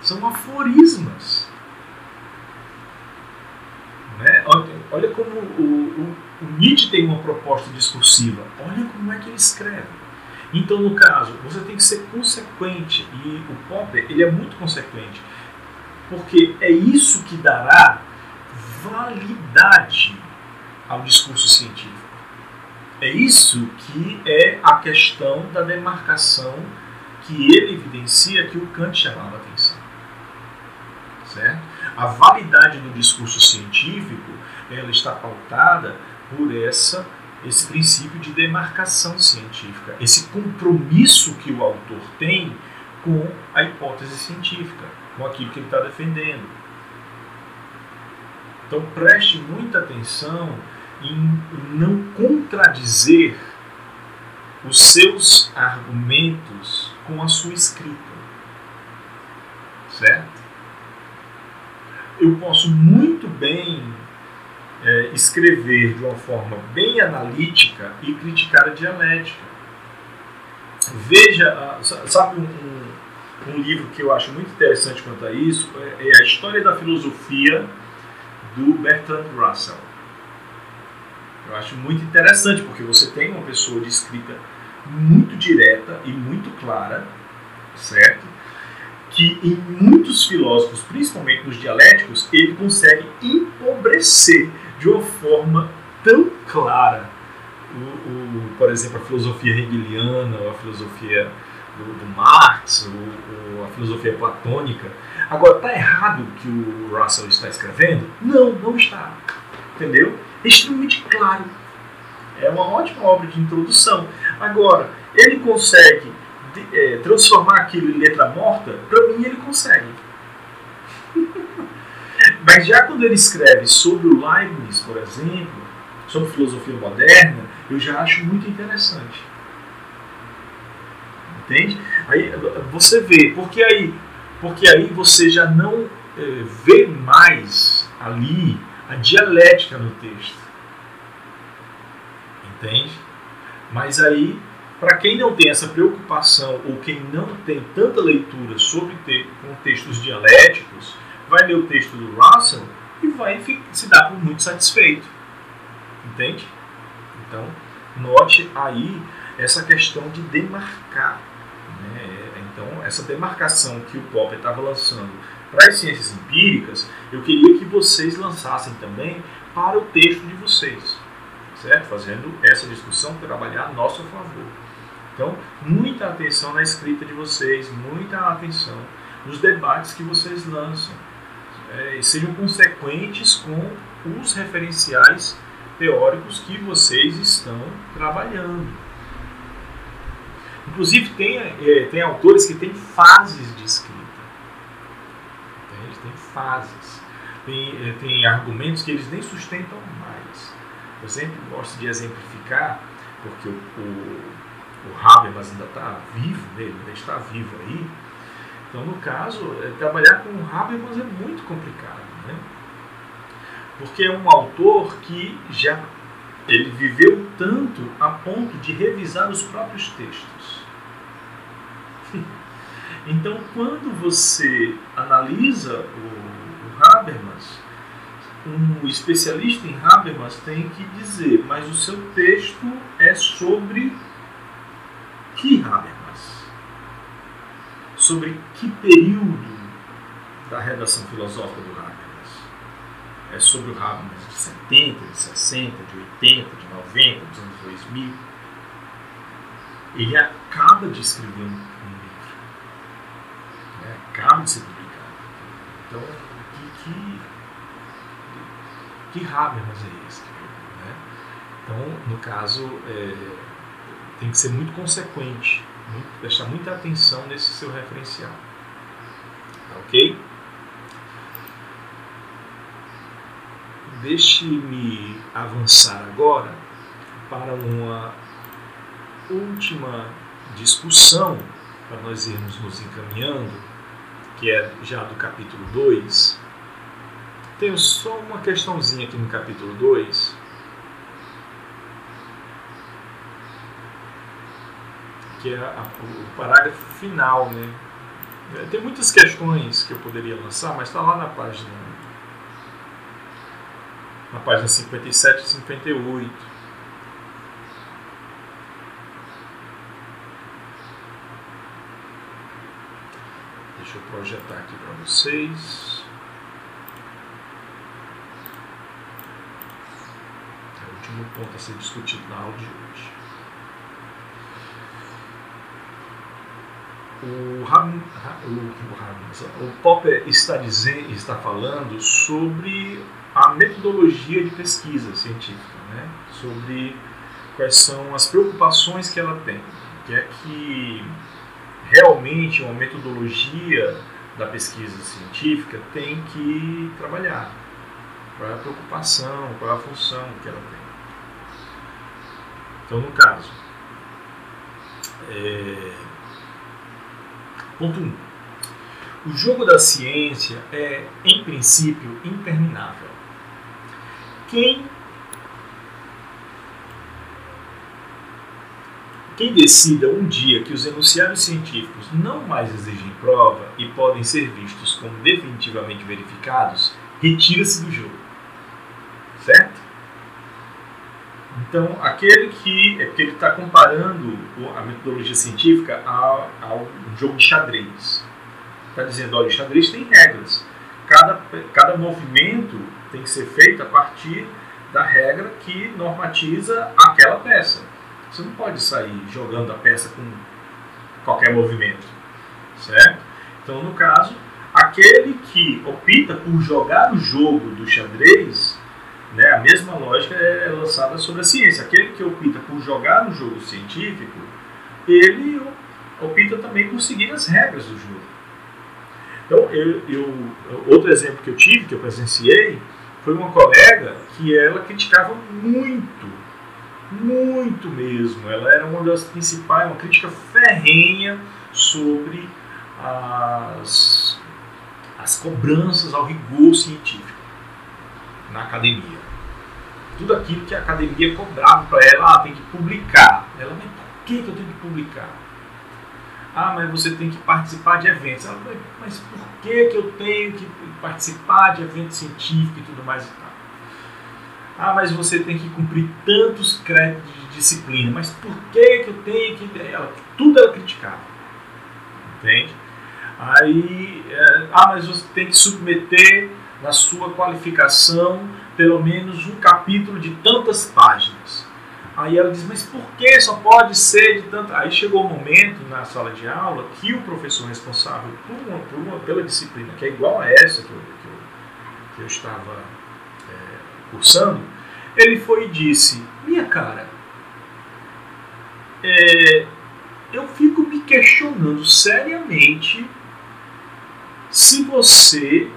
São aforismas. Né? Olha como o, o o Nietzsche tem uma proposta discursiva. Olha como é que ele escreve. Então, no caso, você tem que ser consequente. E o Popper, ele é muito consequente. Porque é isso que dará validade ao discurso científico. É isso que é a questão da demarcação que ele evidencia que o Kant chamava atenção. Certo? A validade do discurso científico ela está pautada por essa esse princípio de demarcação científica, esse compromisso que o autor tem com a hipótese científica, com aquilo que ele está defendendo. Então preste muita atenção em não contradizer os seus argumentos com a sua escrita. Certo? Eu posso muito bem é, escrever de uma forma bem analítica e criticar a dialética. Veja, sabe um, um, livro que eu acho muito interessante quanto a isso? É, é a História da Filosofia do Bertrand Russell. Eu acho muito interessante porque você tem uma pessoa de escrita muito direta e muito clara, certo? Que em muitos filósofos, principalmente nos dialéticos, ele consegue empobrecer de uma forma tão clara, o, o por exemplo, a filosofia hegeliana, ou a filosofia do, do Marx, ou, ou, a filosofia platônica. Agora, está errado o que o Russell está escrevendo? Não, não está. Entendeu? É extremamente claro. É uma ótima obra de introdução. Agora, ele consegue é, transformar aquilo em letra morta? Para mim, ele consegue. Mas já quando ele escreve sobre o Leibniz, por exemplo, sobre filosofia moderna, eu já acho muito interessante. Entende? Aí você vê, porque aí, porque aí você já não é, vê mais ali a dialética no texto. Entende? Mas aí, para quem não tem essa preocupação ou quem não tem tanta leitura sobre te contextos dialéticos, vai ler o texto do Russell e vai se dar por muito satisfeito. Entende? Então, note aí essa questão de demarcar. Né? Então, essa demarcação que o Popper estava lançando para as ciências empíricas, eu queria que vocês lançassem também para o texto de vocês, certo? Fazendo essa discussão trabalhar a nosso favor. Então, muita atenção na escrita de vocês, muita atenção nos debates que vocês lançam. É, e sejam consequentes com os referenciais teóricos que vocês estão trabalhando. Inclusive, tem, é, tem autores que têm fases de escrita. Tem, tem fases. Tem, é, tem argumentos que eles nem sustentam mais. Eu sempre gosto de exemplificar, porque o, o, o Habermas ainda está vivo, né? ele ainda está vivo aí. Então, no caso, é, trabalhar com o Habermas é muito complicado. Né? porque é um autor que já ele viveu tanto a ponto de revisar os próprios textos. Então, quando você analisa o, o Habermas, um especialista em Habermas tem que dizer, mas o seu texto é sobre que Habermas? Sobre que período da redação filosófica do Habermas? é, sobre o Habermas de 70, de 60, de 80, de 90, dos anos 2000, ele acaba de escrever um? Acaba de ser publicado. Então, que, que, que Habermas é esse? Né? Então, no caso, é, tem que ser muito consequente, muito, prestar muita atenção nesse seu referencial. Tá ok? Deixe-me avançar agora para uma última discussão, para nós irmos nos encaminhando, que é já do capítulo 2. Tenho só uma questãozinha aqui no capítulo 2. Que é a, o parágrafo final, né? Tem muitas questões que eu poderia lançar, mas está lá na página na página 57 e 58. Deixa eu projetar aqui para vocês. É o último ponto a ser discutido na aula de hoje. O, Ram, o, o, o Popper está, dizendo, está falando sobre a metodologia de pesquisa científica, né? sobre quais são as preocupações que ela tem, que é que realmente uma metodologia da pesquisa científica tem que trabalhar. Qual é a preocupação, qual é a função que ela tem. Então, no caso, é... ponto 1. Um, o jogo da ciência é, em princípio, interminável quem quem decida um dia que os enunciados científicos não mais exigem prova e podem ser vistos como definitivamente verificados, retira-se do jogo. certo? Então, aquele que. É porque ele está comparando a metodologia científica ao, ao jogo de xadrez. Está dizendo: olha, o xadrez tem regras. Cada, cada movimento tem que ser feito a partir da regra que normatiza aquela peça. Você não pode sair jogando a peça com qualquer movimento, certo? Então, no caso, aquele que opta por jogar o jogo do xadrez, né, a mesma lógica é lançada sobre a ciência. Aquele que opta por jogar o jogo científico, ele opta também por seguir as regras do jogo. Então, eu, eu, outro exemplo que eu tive, que eu presenciei, foi uma colega que ela criticava muito, muito mesmo. Ela era uma das principais, uma crítica ferrenha sobre as, as cobranças ao rigor científico na academia. Tudo aquilo que a academia cobrava para ela, ah, tem que publicar. Ela, mas por que, que eu tenho que publicar? Ah, mas você tem que participar de eventos. Ela, mas por que, que eu tenho que participar de eventos científicos e tudo mais e tal? Ah, mas você tem que cumprir tantos créditos de disciplina. Mas por que, que eu tenho que. Ela, tudo ela criticava. Entende? Aí, é, ah, mas você tem que submeter na sua qualificação pelo menos um capítulo de tantas páginas. Aí ela diz, mas por que só pode ser de tanto. Aí chegou o um momento na sala de aula que o professor responsável por uma, por uma, pela disciplina, que é igual a essa que eu, que eu, que eu estava é, cursando, ele foi e disse: Minha cara, é, eu fico me questionando seriamente se você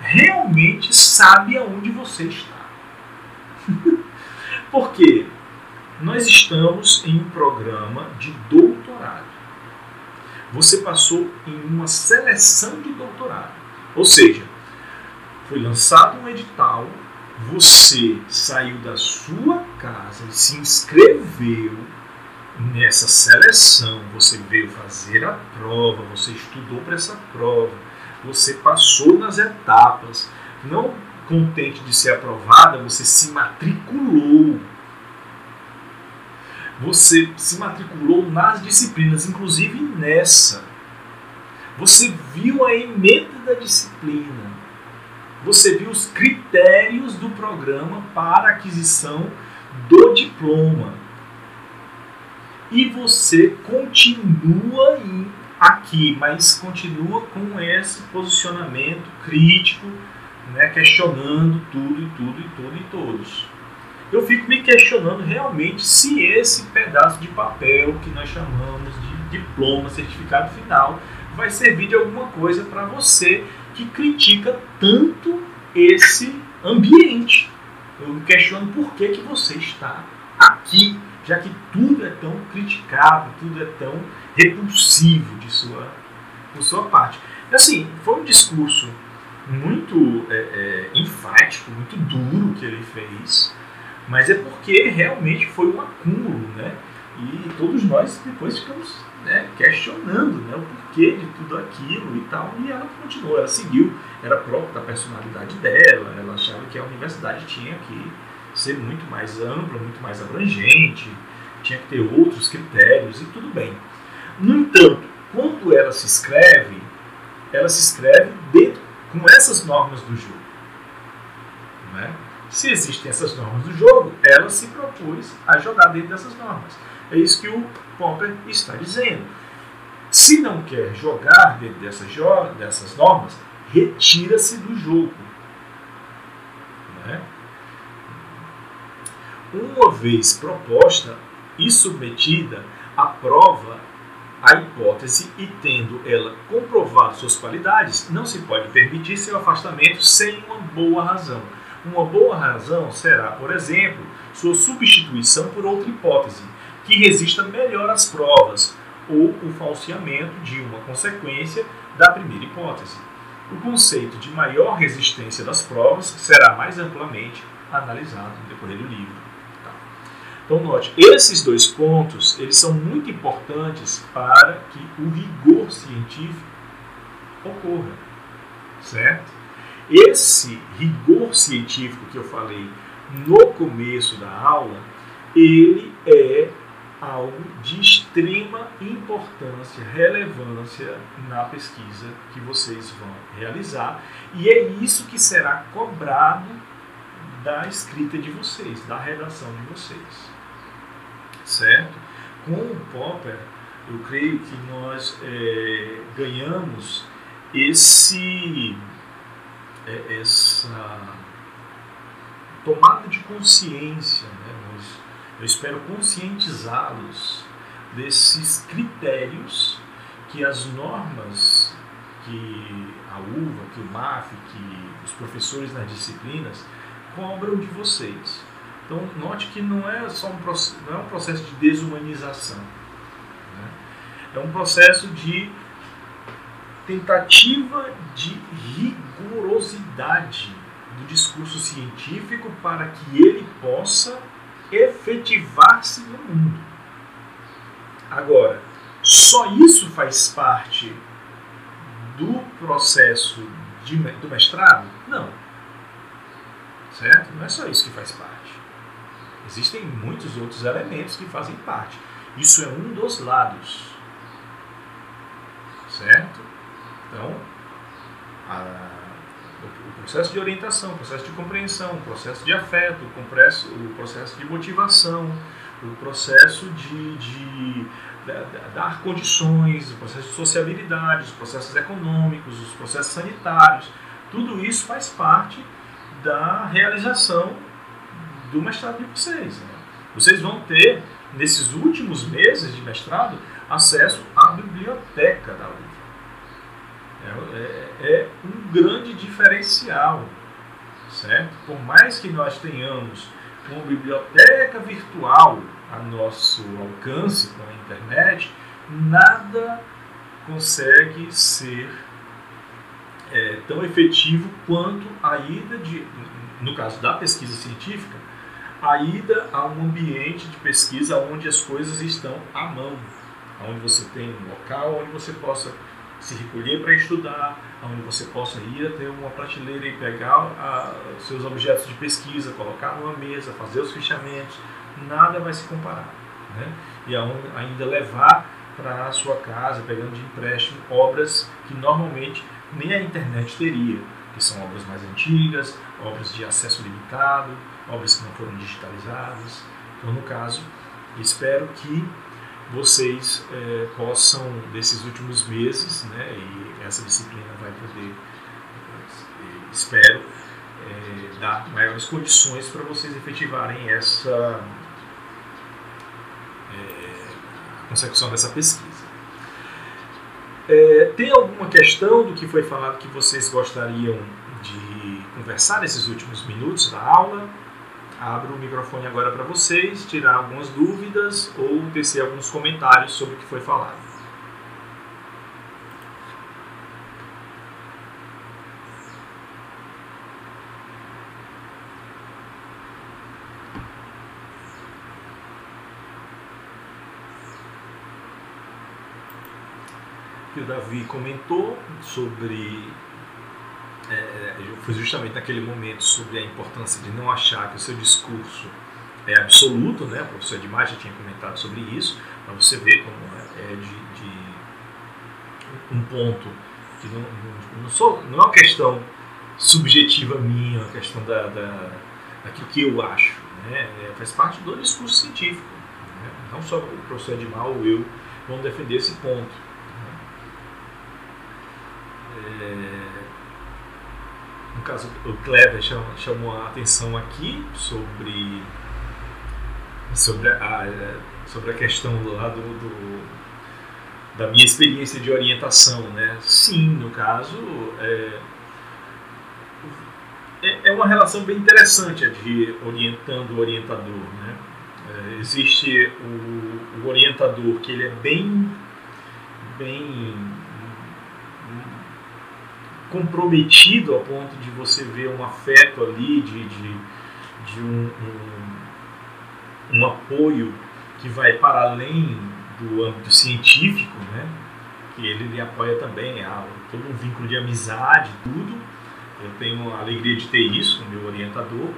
realmente sabe aonde você está. Por quê? Nós estamos em um programa de doutorado. Você passou em uma seleção de doutorado. Ou seja, foi lançado um edital, você saiu da sua casa e se inscreveu nessa seleção, você veio fazer a prova, você estudou para essa prova, você passou nas etapas. Não contente de ser aprovada, você se matriculou. Você se matriculou nas disciplinas, inclusive nessa. Você viu a emenda da disciplina. Você viu os critérios do programa para aquisição do diploma. E você continua aqui, mas continua com esse posicionamento crítico né, questionando tudo e tudo e tudo e todos. Eu fico me questionando realmente se esse pedaço de papel que nós chamamos de diploma, certificado final, vai servir de alguma coisa para você que critica tanto esse ambiente. Eu me questiono por que, que você está aqui, já que tudo é tão criticado, tudo é tão repulsivo de sua, por sua parte. Assim, foi um discurso muito é, é, enfático, muito duro que ele fez, mas é porque realmente foi um acúmulo, né? E todos nós depois ficamos né, questionando né, o porquê de tudo aquilo e tal. E ela continuou, ela seguiu, era próprio da personalidade dela, ela achava que a universidade tinha que ser muito mais ampla, muito mais abrangente, tinha que ter outros critérios e tudo bem. No entanto, quando ela se inscreve, ela se inscreve dentro com essas normas do jogo. Né? Se existem essas normas do jogo, ela se propôs a jogar dentro dessas normas. É isso que o Popper está dizendo. Se não quer jogar dentro dessas, dessas normas, retira-se do jogo. Né? Uma vez proposta e submetida, a prova a hipótese e tendo ela comprovado suas qualidades, não se pode permitir seu afastamento sem uma boa razão. Uma boa razão será, por exemplo, sua substituição por outra hipótese, que resista melhor às provas, ou o falseamento de uma consequência da primeira hipótese. O conceito de maior resistência das provas será mais amplamente analisado no decorrer do livro. Então note, esses dois pontos, eles são muito importantes para que o rigor científico ocorra, certo? esse rigor científico que eu falei no começo da aula, ele é algo de extrema importância, relevância na pesquisa que vocês vão realizar, e é isso que será cobrado da escrita de vocês, da redação de vocês. Certo? Com o Popper, eu creio que nós é, ganhamos esse é, essa tomada de consciência, né? Eu espero conscientizá-los desses critérios que as normas que a UVA, que o MAF, que os professores nas disciplinas cobram de vocês. Então, note que não é só um, não é um processo de desumanização. Né? É um processo de tentativa de rigorosidade do discurso científico para que ele possa efetivar-se no mundo. Agora, só isso faz parte do processo de, do mestrado? Não. Certo? Não é só isso que faz parte. Existem muitos outros elementos que fazem parte. Isso é um dos lados. Certo? Então, a, processo de orientação, processo de compreensão, processo de afeto, o processo, de motivação, o processo de, de, dar condições, o processo de sociabilidade, os processos econômicos, os processos sanitários, tudo isso faz parte da realização do mestrado de vocês. Né? Vocês vão ter, nesses últimos meses de mestrado, acesso à biblioteca da UFA. É, é, é um grande diferencial, certo? Por mais que nós tenhamos uma biblioteca virtual a nosso alcance com a internet, nada consegue ser é, tão efetivo quanto a ida de, no caso da pesquisa científica, a ida a um ambiente de pesquisa onde as coisas estão à mão, onde você tem um local onde você possa se recolher para estudar, onde você possa ir até uma prateleira e pegar a, seus objetos de pesquisa, colocar numa mesa, fazer os fichamentos, nada vai se comparar. Né? E ainda levar para a sua casa, pegando de empréstimo, obras que normalmente nem a internet teria, que são obras mais antigas, obras de acesso limitado, obras que não foram digitalizadas. Então, no caso, espero que vocês é, possam, desses últimos meses, né, e essa disciplina vai poder, eh, espero, é, dar maiores condições para vocês efetivarem essa é, consecução dessa pesquisa. É, tem alguma questão do que foi falado que vocês gostariam de conversar nesses últimos minutos da aula? Abro o microfone agora para vocês, tirar algumas dúvidas ou tecer alguns comentários sobre o que foi falado. que o Davi comentou sobre é, é, foi justamente naquele momento sobre a importância de não achar que o seu discurso é absoluto, né? O professor Edmar já tinha comentado sobre isso, para você ver como é, é de, de, um ponto que não, não, não, sou, não é uma questão subjetiva minha, é uma questão da, da, daquilo que eu acho, né? É, faz parte do discurso científico. Né? Não só o professor Edmar ou eu vão defender esse ponto. Né? É, caso, o Kleber chamou a atenção aqui sobre, sobre, a, sobre a questão lá do, do, da minha experiência de orientação. Né? Sim, no caso, é, é, é uma relação bem interessante a de orientando o orientador. Né? É, existe o, o orientador que ele é bem, bem comprometido ao ponto de você ver um afeto ali, de, de, de um, um, um, apoio que vai para além do âmbito científico, né? que ele lhe apoia também, há todo um vínculo de amizade, tudo, eu tenho a alegria de ter isso no meu orientador,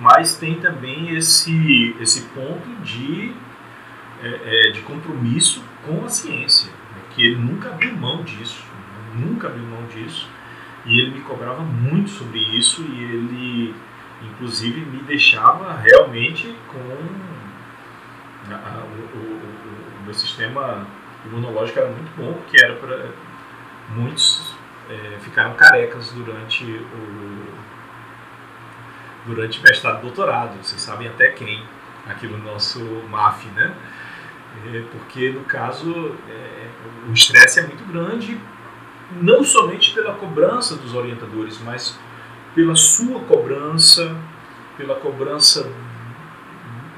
mas tem também esse, esse ponto de, é, é, de compromisso com a ciência, né? que ele nunca abriu mão disso, né? nunca abriu mão disso, e ele me cobrava muito sobre isso e ele, inclusive, me deixava realmente com a, a, o, o, o meu sistema imunológico era muito bom, porque era para muitos é, ficaram carecas durante o durante mestrado e doutorado. Vocês sabem até quem aqui no nosso MAF, né? É, porque no caso é, o estresse é muito grande, não somente pela cobrança dos orientadores, mas pela sua cobrança, pela cobrança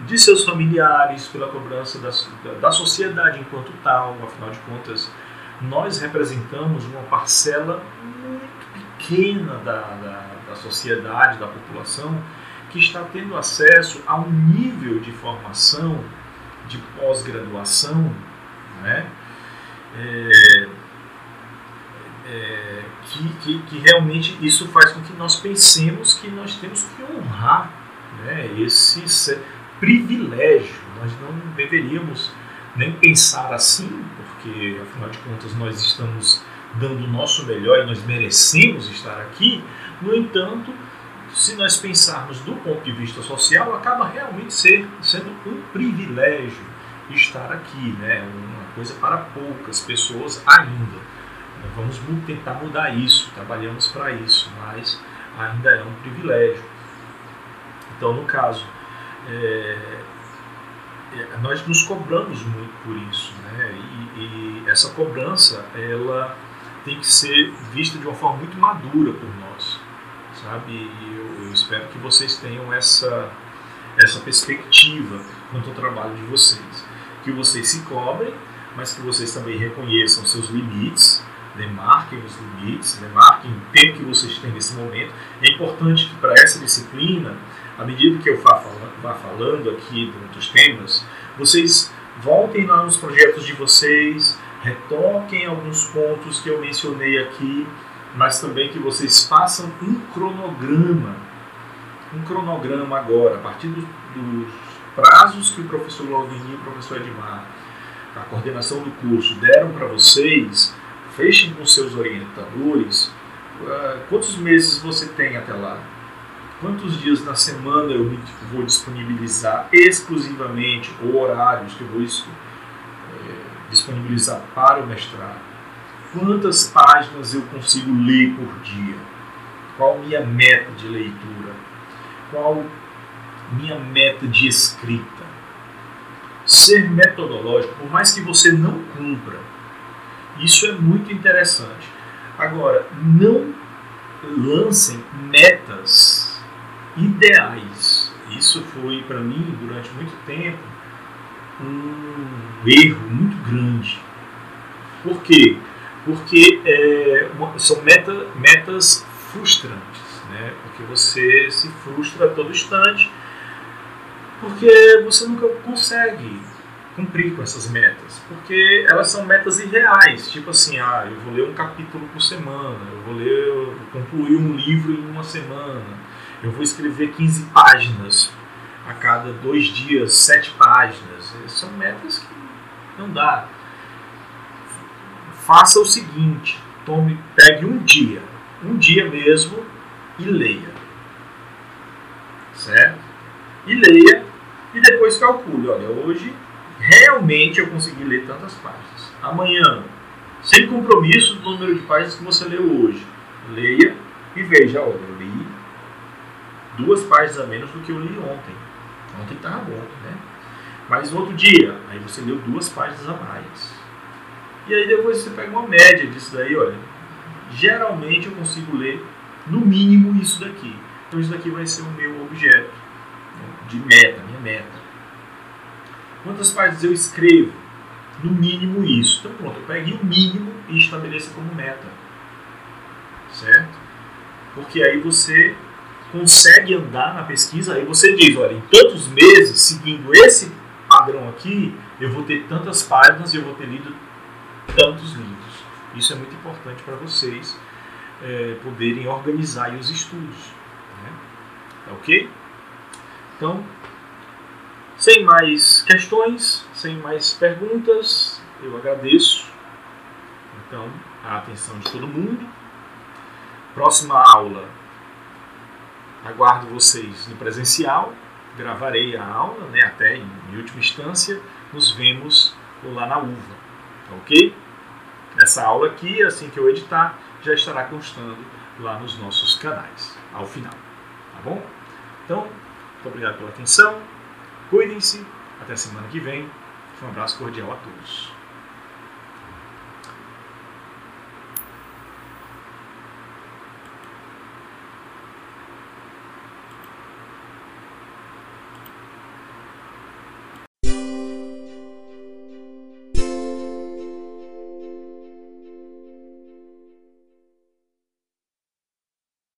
de seus familiares, pela cobrança da, da sociedade enquanto tal, afinal de contas, nós representamos uma parcela muito pequena da, da, da sociedade, da população, que está tendo acesso a um nível de formação, de pós-graduação, né? É, é, que, que, que, realmente isso faz com que nós pensemos que nós temos que honrar né, esse privilégio. Nós não deveríamos nem pensar assim, porque afinal de contas nós estamos dando o nosso melhor e nós merecemos estar aqui. No entanto, se nós pensarmos do ponto de vista social, acaba realmente ser, sendo um privilégio estar aqui, né? uma coisa para poucas pessoas ainda. Vamos tentar mudar isso, trabalhamos para isso, mas ainda é um privilégio. Então, no caso, é, é, nós nos cobramos muito por isso, né? E, e, essa cobrança, ela tem que ser vista de uma forma muito madura por nós, sabe? E eu, eu espero que vocês tenham essa essa perspectiva quanto ao trabalho de vocês, que vocês se cobrem, mas que vocês também reconheçam seus limites, demarquem os limites, demarquem o tempo que vocês têm nesse momento. É importante que para essa disciplina à medida que eu vá falando aqui dos temas, vocês voltem lá nos projetos de vocês, retoquem alguns pontos que eu mencionei aqui, mas também que vocês façam um cronograma, um cronograma agora, a partir dos, dos prazos que o professor Laudini e o professor Edmar, a coordenação do curso, deram para vocês, fechem com seus orientadores, uh, quantos meses você tem até lá? quantos dias na semana eu vou disponibilizar exclusivamente ou horários que eu vou é, disponibilizar para o mestrado, quantas páginas eu consigo ler por dia, qual minha meta de leitura, qual minha meta de escrita. Ser metodológico, por mais que você não cumpra, isso é muito interessante. Agora, não lancem metas ideais. Isso foi para mim durante muito tempo um erro muito grande. Por quê? Porque é, são meta, metas frustrantes, né? porque você se frustra a todo instante, porque você nunca consegue cumprir com essas metas, porque elas são metas irreais, tipo assim, ah, eu vou ler um capítulo por semana, eu vou ler, concluir um livro em uma semana, eu vou escrever 15 páginas a cada dois dias, sete páginas. São metas que não dá. Faça o seguinte: tome, pegue um dia, um dia mesmo e leia. Certo? E leia e depois calcule. Olha, hoje realmente eu consegui ler tantas páginas. Amanhã, sem compromisso do número de páginas que você leu hoje, leia e veja, olha, eu li duas páginas a menos do que eu li ontem. Ontem estava bom, né? Mas no outro dia, aí você leu duas páginas a mais. E aí depois você pega uma média disso daí, olha. Geralmente eu consigo ler no mínimo isso daqui. Então isso daqui vai ser o meu objeto né? de meta, minha meta. Quantas páginas eu escrevo? No mínimo isso. Então pronto, eu peguei o mínimo e estabeleço como meta. Certo? Porque aí você consegue andar na pesquisa, aí você diz, olha, em tantos meses, seguindo esse padrão aqui, eu vou ter tantas páginas e eu vou ter lido tantos livros. Isso é muito importante para vocês é, poderem organizar os estudos. Né? Tá ok? Então, sem mais questões, sem mais perguntas, eu agradeço então a atenção de todo mundo. Próxima aula, aguardo vocês no presencial. Gravarei a aula, né, até em, em última instância, nos vemos lá na UVA, tá ok? Essa aula aqui, assim que eu editar, já estará constando lá nos nossos canais, ao final, tá bom? Então, muito obrigado pela atenção, cuidem-se, até semana que vem, um abraço cordial a todos.